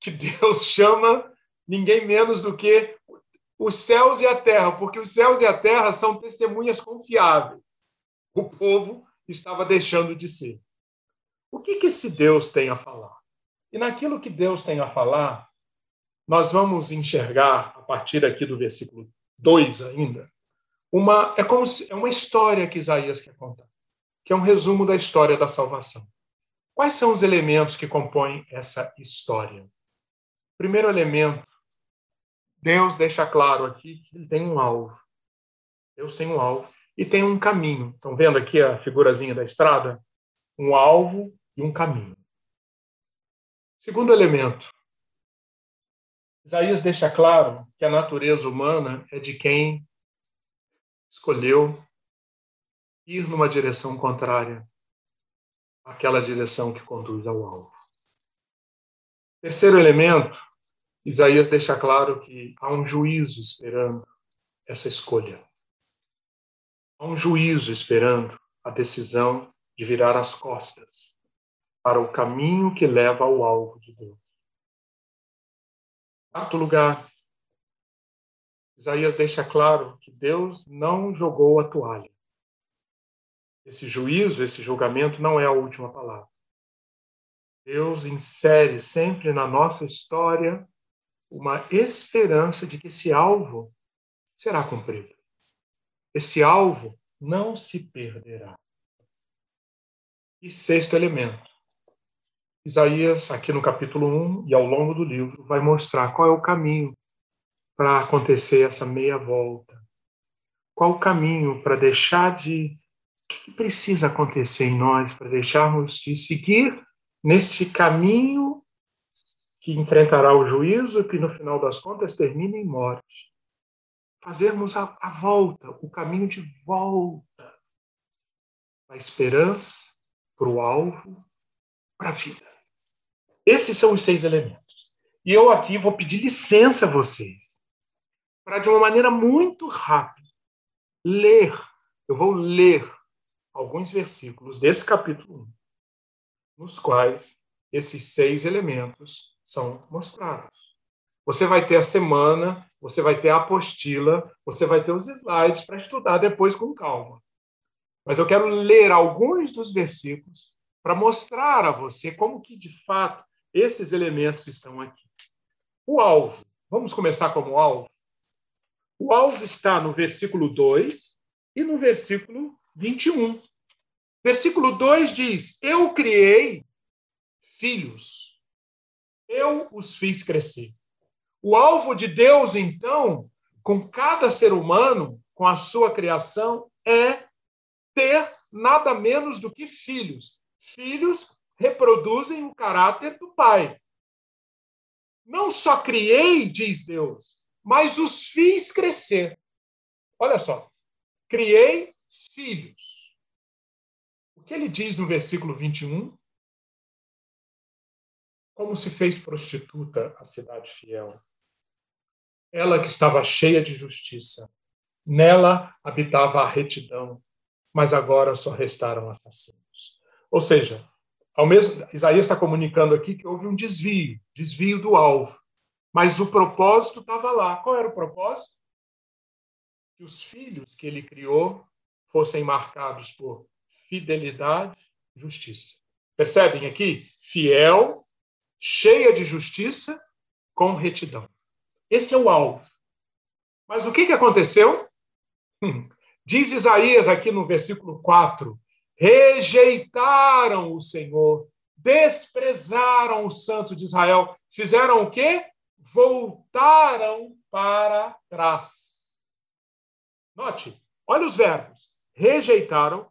que Deus *laughs* chama ninguém menos do que os céus e a terra, porque os céus e a terra são testemunhas confiáveis. O povo estava deixando de ser. O que, que esse Deus tem a falar? E naquilo que Deus tem a falar, nós vamos enxergar, a partir aqui do versículo 2 ainda, uma, é, como se, é uma história que Isaías quer contar, que é um resumo da história da salvação. Quais são os elementos que compõem essa história? Primeiro elemento Deus deixa claro aqui que ele tem um alvo. Deus tem um alvo e tem um caminho. Estão vendo aqui a figurazinha da estrada? Um alvo e um caminho. Segundo elemento. Isaías deixa claro que a natureza humana é de quem escolheu ir numa direção contrária àquela direção que conduz ao alvo. Terceiro elemento, Isaías deixa claro que há um juízo esperando essa escolha. Há um juízo esperando a decisão de virar as costas para o caminho que leva ao alvo de Deus. Quarto lugar, Isaías deixa claro que Deus não jogou a toalha. Esse juízo, esse julgamento não é a última palavra. Deus insere sempre na nossa história uma esperança de que esse alvo será cumprido. Esse alvo não se perderá. E sexto elemento. Isaías, aqui no capítulo 1 e ao longo do livro, vai mostrar qual é o caminho para acontecer essa meia volta. Qual o caminho para deixar de. O que precisa acontecer em nós para deixarmos de seguir neste caminho que enfrentará o juízo que no final das contas termina em morte. Fazermos a, a volta, o caminho de volta a esperança, para o alvo, para a vida. Esses são os seis elementos. E eu aqui vou pedir licença a vocês para, de uma maneira muito rápida, ler. Eu vou ler alguns versículos desse capítulo 1 nos quais esses seis elementos são mostrados. Você vai ter a semana, você vai ter a apostila, você vai ter os slides para estudar depois com calma. Mas eu quero ler alguns dos versículos para mostrar a você como que, de fato, esses elementos estão aqui. O alvo. Vamos começar como alvo? O alvo está no versículo 2 e no versículo 21. Versículo 2 diz: Eu criei filhos, eu os fiz crescer. O alvo de Deus, então, com cada ser humano, com a sua criação, é ter nada menos do que filhos. Filhos reproduzem o caráter do pai. Não só criei, diz Deus, mas os fiz crescer. Olha só. Criei filhos. O que ele diz no versículo 21? Como se fez prostituta a cidade fiel. Ela que estava cheia de justiça. Nela habitava a retidão, mas agora só restaram assassinos. Ou seja, ao mesmo, Isaías está comunicando aqui que houve um desvio, desvio do alvo. Mas o propósito estava lá. Qual era o propósito? Que os filhos que ele criou fossem marcados por fidelidade justiça. Percebem aqui? Fiel, cheia de justiça, com retidão. Esse é o alvo. Mas o que, que aconteceu? Diz Isaías aqui no versículo 4: rejeitaram o Senhor, desprezaram o Santo de Israel. Fizeram o quê? Voltaram para trás. Note, olha os verbos: rejeitaram,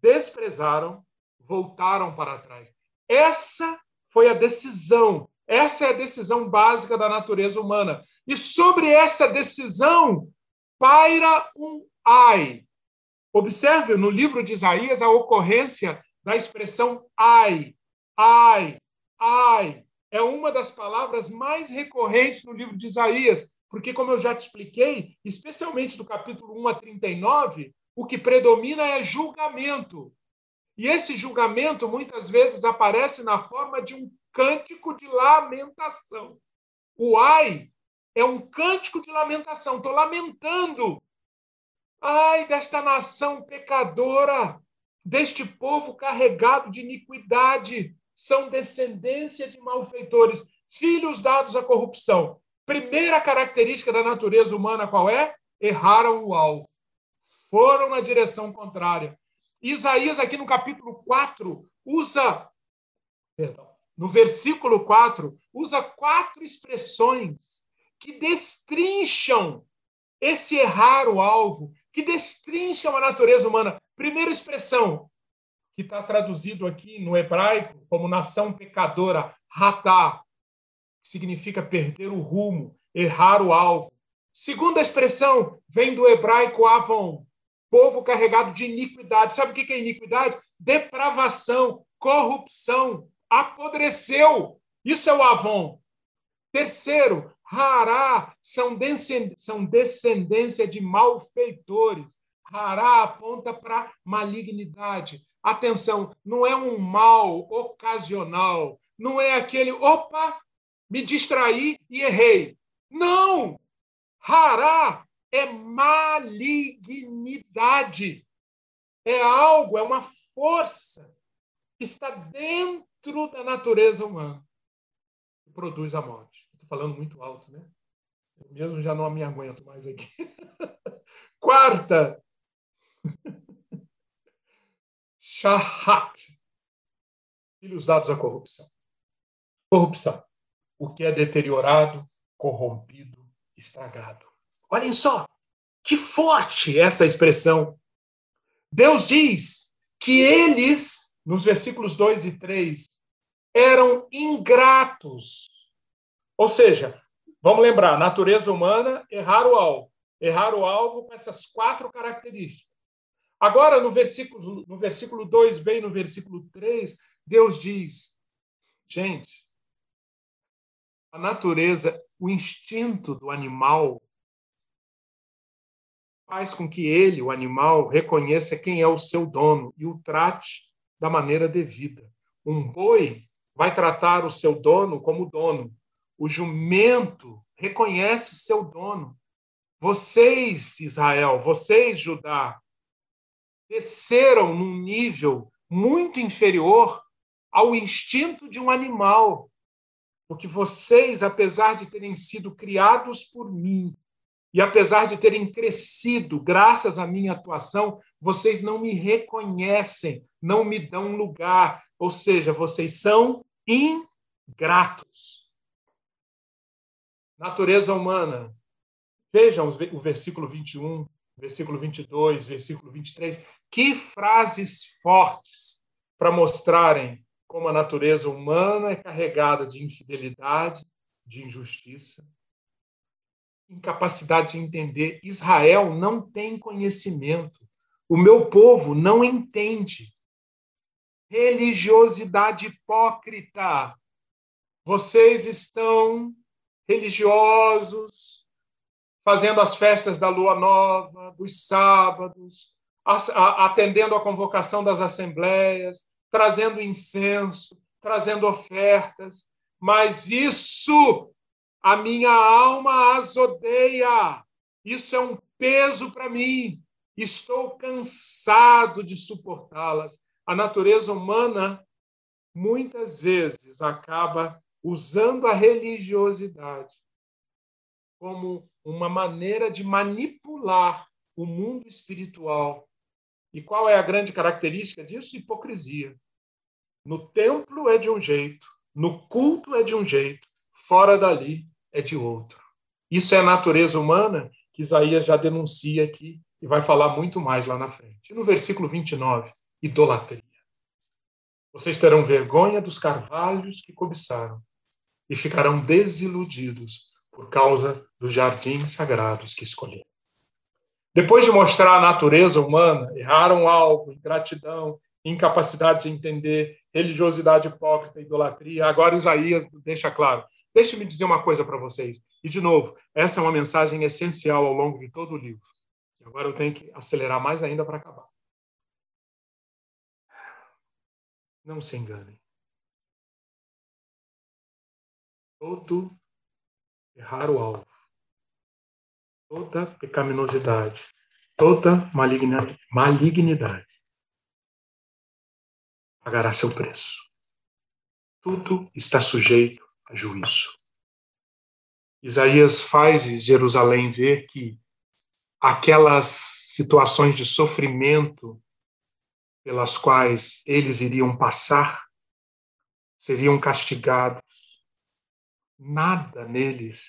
desprezaram, voltaram para trás. Essa foi a decisão, essa é a decisão básica da natureza humana. E sobre essa decisão paira um ai. Observe no livro de Isaías a ocorrência da expressão ai, ai, ai. É uma das palavras mais recorrentes no livro de Isaías, porque, como eu já te expliquei, especialmente do capítulo 1 a 39, o que predomina é julgamento. E esse julgamento muitas vezes aparece na forma de um cântico de lamentação. O ai é um cântico de lamentação. Estou lamentando Ai desta nação pecadora, deste povo carregado de iniquidade, são descendência de malfeitores, filhos dados à corrupção. Primeira característica da natureza humana qual é? Erraram o alvo. Foram na direção contrária. Isaías, aqui no capítulo 4, usa. Perdão, no versículo 4, usa quatro expressões que destrincham esse errar o alvo, que destrincham a natureza humana. Primeira expressão, que está traduzido aqui no hebraico como nação pecadora, ratá, que significa perder o rumo, errar o alvo. Segunda expressão vem do hebraico avon, povo carregado de iniquidade. Sabe o que é iniquidade? Depravação, corrupção, apodreceu. Isso é o avon. Terceiro, Hará são, são descendência de malfeitores. Hará aponta para malignidade. Atenção, não é um mal ocasional, não é aquele, opa, me distraí e errei. Não! Hará é malignidade. É algo, é uma força que está dentro da natureza humana que produz a morte. Estou falando muito alto, né? Eu mesmo já não me aguento mais aqui. *laughs* Quarta. Shahat. Filhos dados à corrupção. Corrupção. O que é deteriorado, corrompido, estragado. Olhem só, forte essa expressão. Deus diz que eles, nos versículos 2 e 3, eram ingratos ou seja, vamos lembrar, natureza humana, errar o alvo. Errar o alvo com essas quatro características. Agora, no versículo, no versículo 2, bem no versículo 3, Deus diz: gente, a natureza, o instinto do animal faz com que ele, o animal, reconheça quem é o seu dono e o trate da maneira devida. Um boi vai tratar o seu dono como dono. O jumento reconhece seu dono. Vocês, Israel, vocês, Judá, desceram num nível muito inferior ao instinto de um animal. Porque vocês, apesar de terem sido criados por mim, e apesar de terem crescido graças à minha atuação, vocês não me reconhecem, não me dão lugar. Ou seja, vocês são ingratos. Natureza humana. Vejam o versículo 21, versículo 22, versículo 23. Que frases fortes para mostrarem como a natureza humana é carregada de infidelidade, de injustiça, incapacidade de entender. Israel não tem conhecimento. O meu povo não entende. Religiosidade hipócrita. Vocês estão religiosos, fazendo as festas da lua nova, dos sábados, atendendo a convocação das assembleias, trazendo incenso, trazendo ofertas, mas isso a minha alma as odeia. Isso é um peso para mim. Estou cansado de suportá-las. A natureza humana muitas vezes acaba usando a religiosidade como uma maneira de manipular o mundo espiritual. E qual é a grande característica disso? Hipocrisia. No templo é de um jeito, no culto é de um jeito, fora dali é de outro. Isso é a natureza humana que Isaías já denuncia aqui e vai falar muito mais lá na frente. No versículo 29, idolatria. Vocês terão vergonha dos carvalhos que cobiçaram e ficarão desiludidos por causa dos jardins sagrados que escolheram. Depois de mostrar a natureza humana, erraram algo, ingratidão, incapacidade de entender, religiosidade hipócrita, idolatria. Agora Isaías deixa claro: Deixe-me dizer uma coisa para vocês. E, de novo, essa é uma mensagem essencial ao longo de todo o livro. Agora eu tenho que acelerar mais ainda para acabar. Não se enganem. Todo errar o alvo, toda pecaminosidade, toda malignidade pagará seu preço. Tudo está sujeito juízo. Isaías faz Jerusalém ver que aquelas situações de sofrimento pelas quais eles iriam passar seriam castigados. Nada neles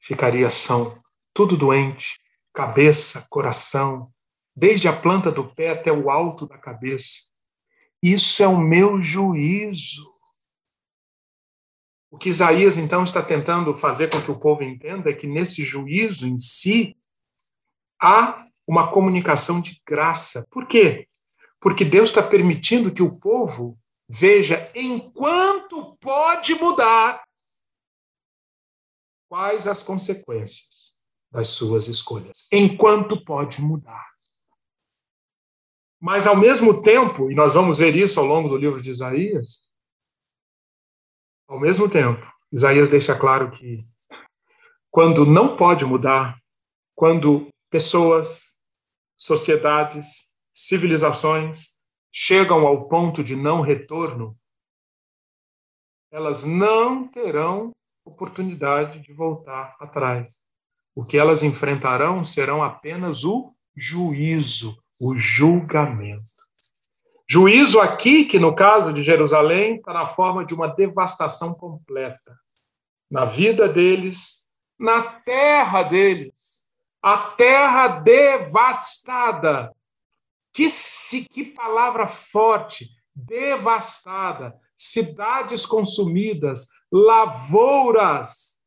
ficaria são, tudo doente, cabeça, coração, desde a planta do pé até o alto da cabeça. Isso é o meu juízo. O que Isaías, então, está tentando fazer com que o povo entenda é que nesse juízo em si há uma comunicação de graça. Por quê? Porque Deus está permitindo que o povo veja, enquanto pode mudar, quais as consequências das suas escolhas. Enquanto pode mudar. Mas, ao mesmo tempo, e nós vamos ver isso ao longo do livro de Isaías, ao mesmo tempo, Isaías deixa claro que quando não pode mudar, quando pessoas, sociedades, civilizações chegam ao ponto de não retorno, elas não terão oportunidade de voltar atrás. O que elas enfrentarão serão apenas o juízo, o julgamento. Juízo aqui, que no caso de Jerusalém, está na forma de uma devastação completa. Na vida deles, na terra deles. A terra devastada. Que, que palavra forte! Devastada. Cidades consumidas, lavouras.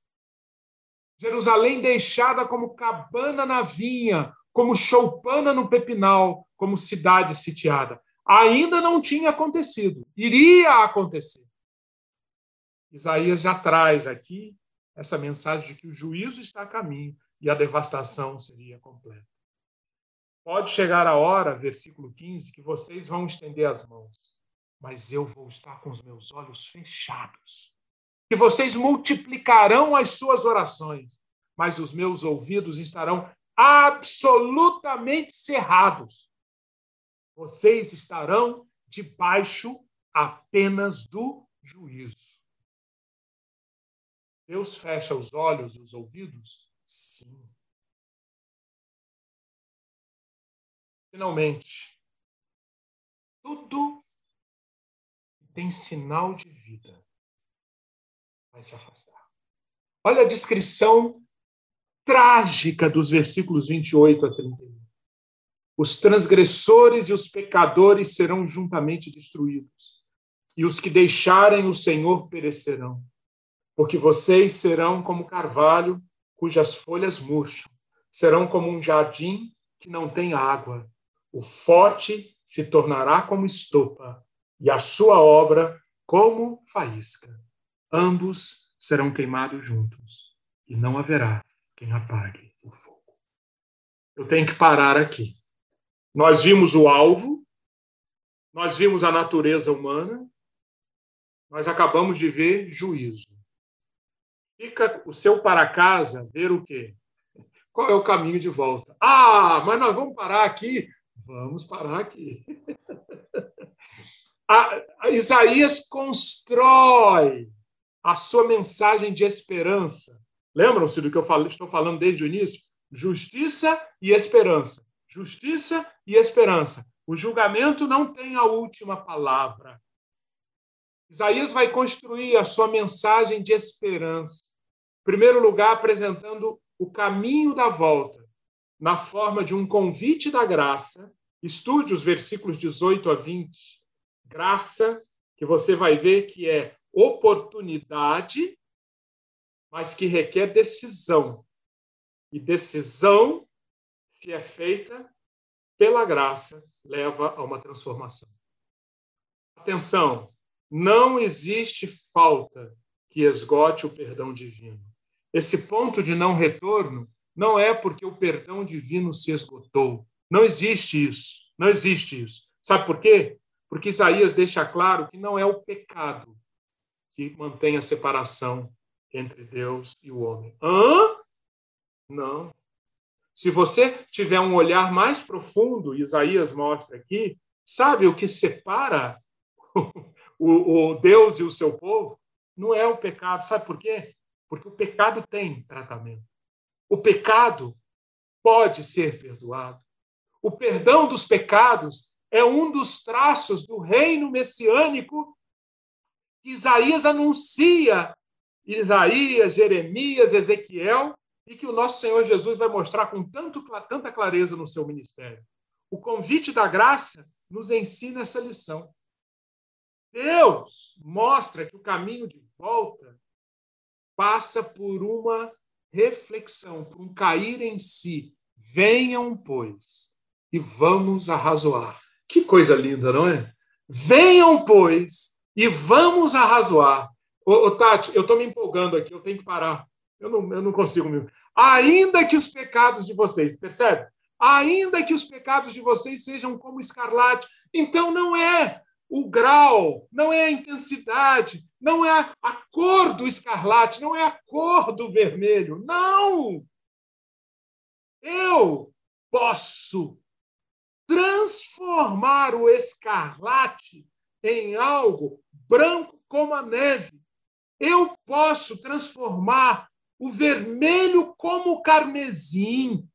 Jerusalém deixada como cabana na vinha, como choupana no pepinal, como cidade sitiada ainda não tinha acontecido, iria acontecer. Isaías já traz aqui essa mensagem de que o juízo está a caminho e a devastação seria completa. Pode chegar a hora, versículo 15, que vocês vão estender as mãos, mas eu vou estar com os meus olhos fechados. Que vocês multiplicarão as suas orações, mas os meus ouvidos estarão absolutamente cerrados. Vocês estarão debaixo apenas do juízo. Deus fecha os olhos e os ouvidos? Sim. Finalmente, tudo que tem sinal de vida vai se afastar. Olha a descrição trágica dos versículos 28 a 31. Os transgressores e os pecadores serão juntamente destruídos, e os que deixarem o Senhor perecerão, porque vocês serão como carvalho cujas folhas murcham, serão como um jardim que não tem água. O forte se tornará como estopa, e a sua obra como faísca. Ambos serão queimados juntos, e não haverá quem apague o fogo. Eu tenho que parar aqui. Nós vimos o alvo, nós vimos a natureza humana, nós acabamos de ver juízo. Fica o seu para casa ver o quê? Qual é o caminho de volta? Ah, mas nós vamos parar aqui. Vamos parar aqui. *laughs* a, a Isaías constrói a sua mensagem de esperança. Lembram-se do que eu falo, estou falando desde o início? Justiça e esperança justiça e esperança. O julgamento não tem a última palavra. Isaías vai construir a sua mensagem de esperança. Em primeiro lugar, apresentando o caminho da volta, na forma de um convite da graça. Estude os versículos 18 a 20. Graça, que você vai ver que é oportunidade, mas que requer decisão. E decisão se é feita pela graça, leva a uma transformação. Atenção, não existe falta que esgote o perdão divino. Esse ponto de não retorno não é porque o perdão divino se esgotou. Não existe isso. Não existe isso. Sabe por quê? Porque Isaías deixa claro que não é o pecado que mantém a separação entre Deus e o homem. Hã? Não. Se você tiver um olhar mais profundo, Isaías mostra aqui, sabe o que separa *laughs* o, o Deus e o seu povo? Não é o pecado. Sabe por quê? Porque o pecado tem tratamento. O pecado pode ser perdoado. O perdão dos pecados é um dos traços do reino messiânico que Isaías anuncia. Isaías, Jeremias, Ezequiel e que o nosso Senhor Jesus vai mostrar com tanto, tanta clareza no seu ministério. O convite da graça nos ensina essa lição. Deus mostra que o caminho de volta passa por uma reflexão, por um cair em si. Venham, pois, e vamos arrazoar. Que coisa linda, não é? Venham, pois, e vamos arrazoar. Ô, ô Tati, eu estou me empolgando aqui, eu tenho que parar. Eu não, eu não consigo me. Ainda que os pecados de vocês, percebe? Ainda que os pecados de vocês sejam como escarlate. Então não é o grau, não é a intensidade, não é a cor do escarlate, não é a cor do vermelho. Não! Eu posso transformar o escarlate em algo branco como a neve. Eu posso transformar o vermelho como o carmesim,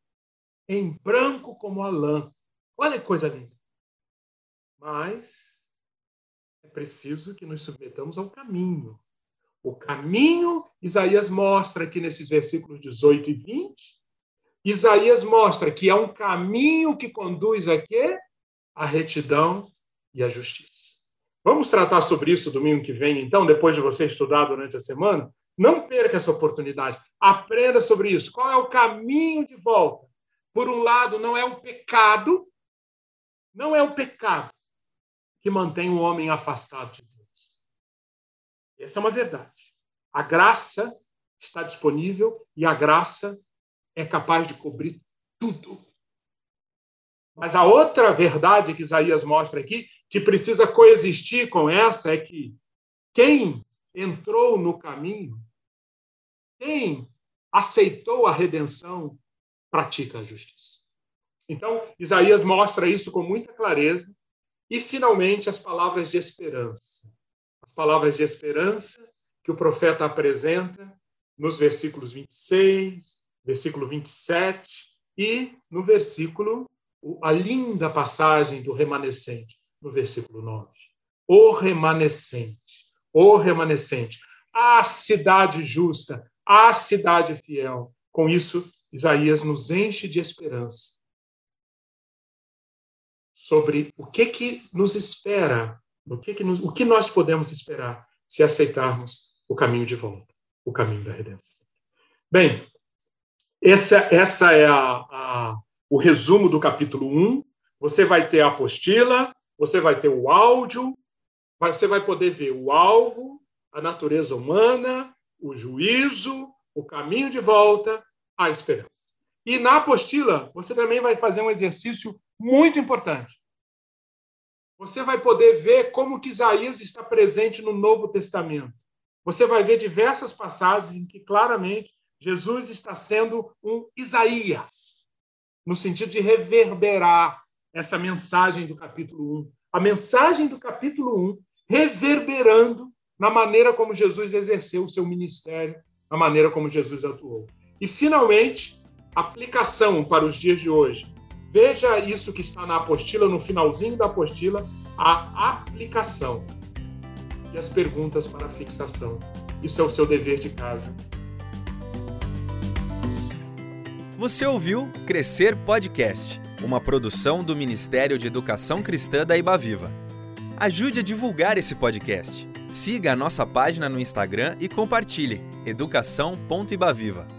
em branco como a lã. Olha que coisa linda. Mas é preciso que nos submetamos ao caminho. O caminho, Isaías mostra aqui nesses versículos 18 e 20. Isaías mostra que é um caminho que conduz a quê? A retidão e a justiça. Vamos tratar sobre isso domingo que vem, então, depois de você estudar durante a semana? Não perca essa oportunidade. Aprenda sobre isso. Qual é o caminho de volta? Por um lado, não é o pecado, não é o pecado que mantém o homem afastado de Deus. Essa é uma verdade. A graça está disponível e a graça é capaz de cobrir tudo. Mas a outra verdade que Isaías mostra aqui que precisa coexistir com essa é que quem entrou no caminho, quem aceitou a redenção, pratica a justiça. Então, Isaías mostra isso com muita clareza. E, finalmente, as palavras de esperança. As palavras de esperança que o profeta apresenta nos versículos 26, versículo 27 e no versículo, a linda passagem do remanescente, no versículo 9. O remanescente, o remanescente, a cidade justa, a cidade fiel. Com isso, Isaías nos enche de esperança sobre o que que nos espera, o que que nos, o que nós podemos esperar se aceitarmos o caminho de volta, o caminho da redenção. Bem, essa, essa é a, a, o resumo do capítulo 1. Você vai ter a apostila, você vai ter o áudio, você vai poder ver o alvo, a natureza humana, o juízo, o caminho de volta, a esperança. E na apostila, você também vai fazer um exercício muito importante. Você vai poder ver como que Isaías está presente no Novo Testamento. Você vai ver diversas passagens em que claramente Jesus está sendo um Isaías, no sentido de reverberar essa mensagem do capítulo 1. A mensagem do capítulo 1 reverberando na maneira como Jesus exerceu o seu ministério, na maneira como Jesus atuou. E, finalmente, aplicação para os dias de hoje. Veja isso que está na apostila, no finalzinho da apostila, a aplicação e as perguntas para fixação. Isso é o seu dever de casa. Você ouviu Crescer Podcast, uma produção do Ministério de Educação Cristã da Ibaviva. Ajude a divulgar esse podcast. Siga a nossa página no Instagram e compartilhe educação.ibaviva.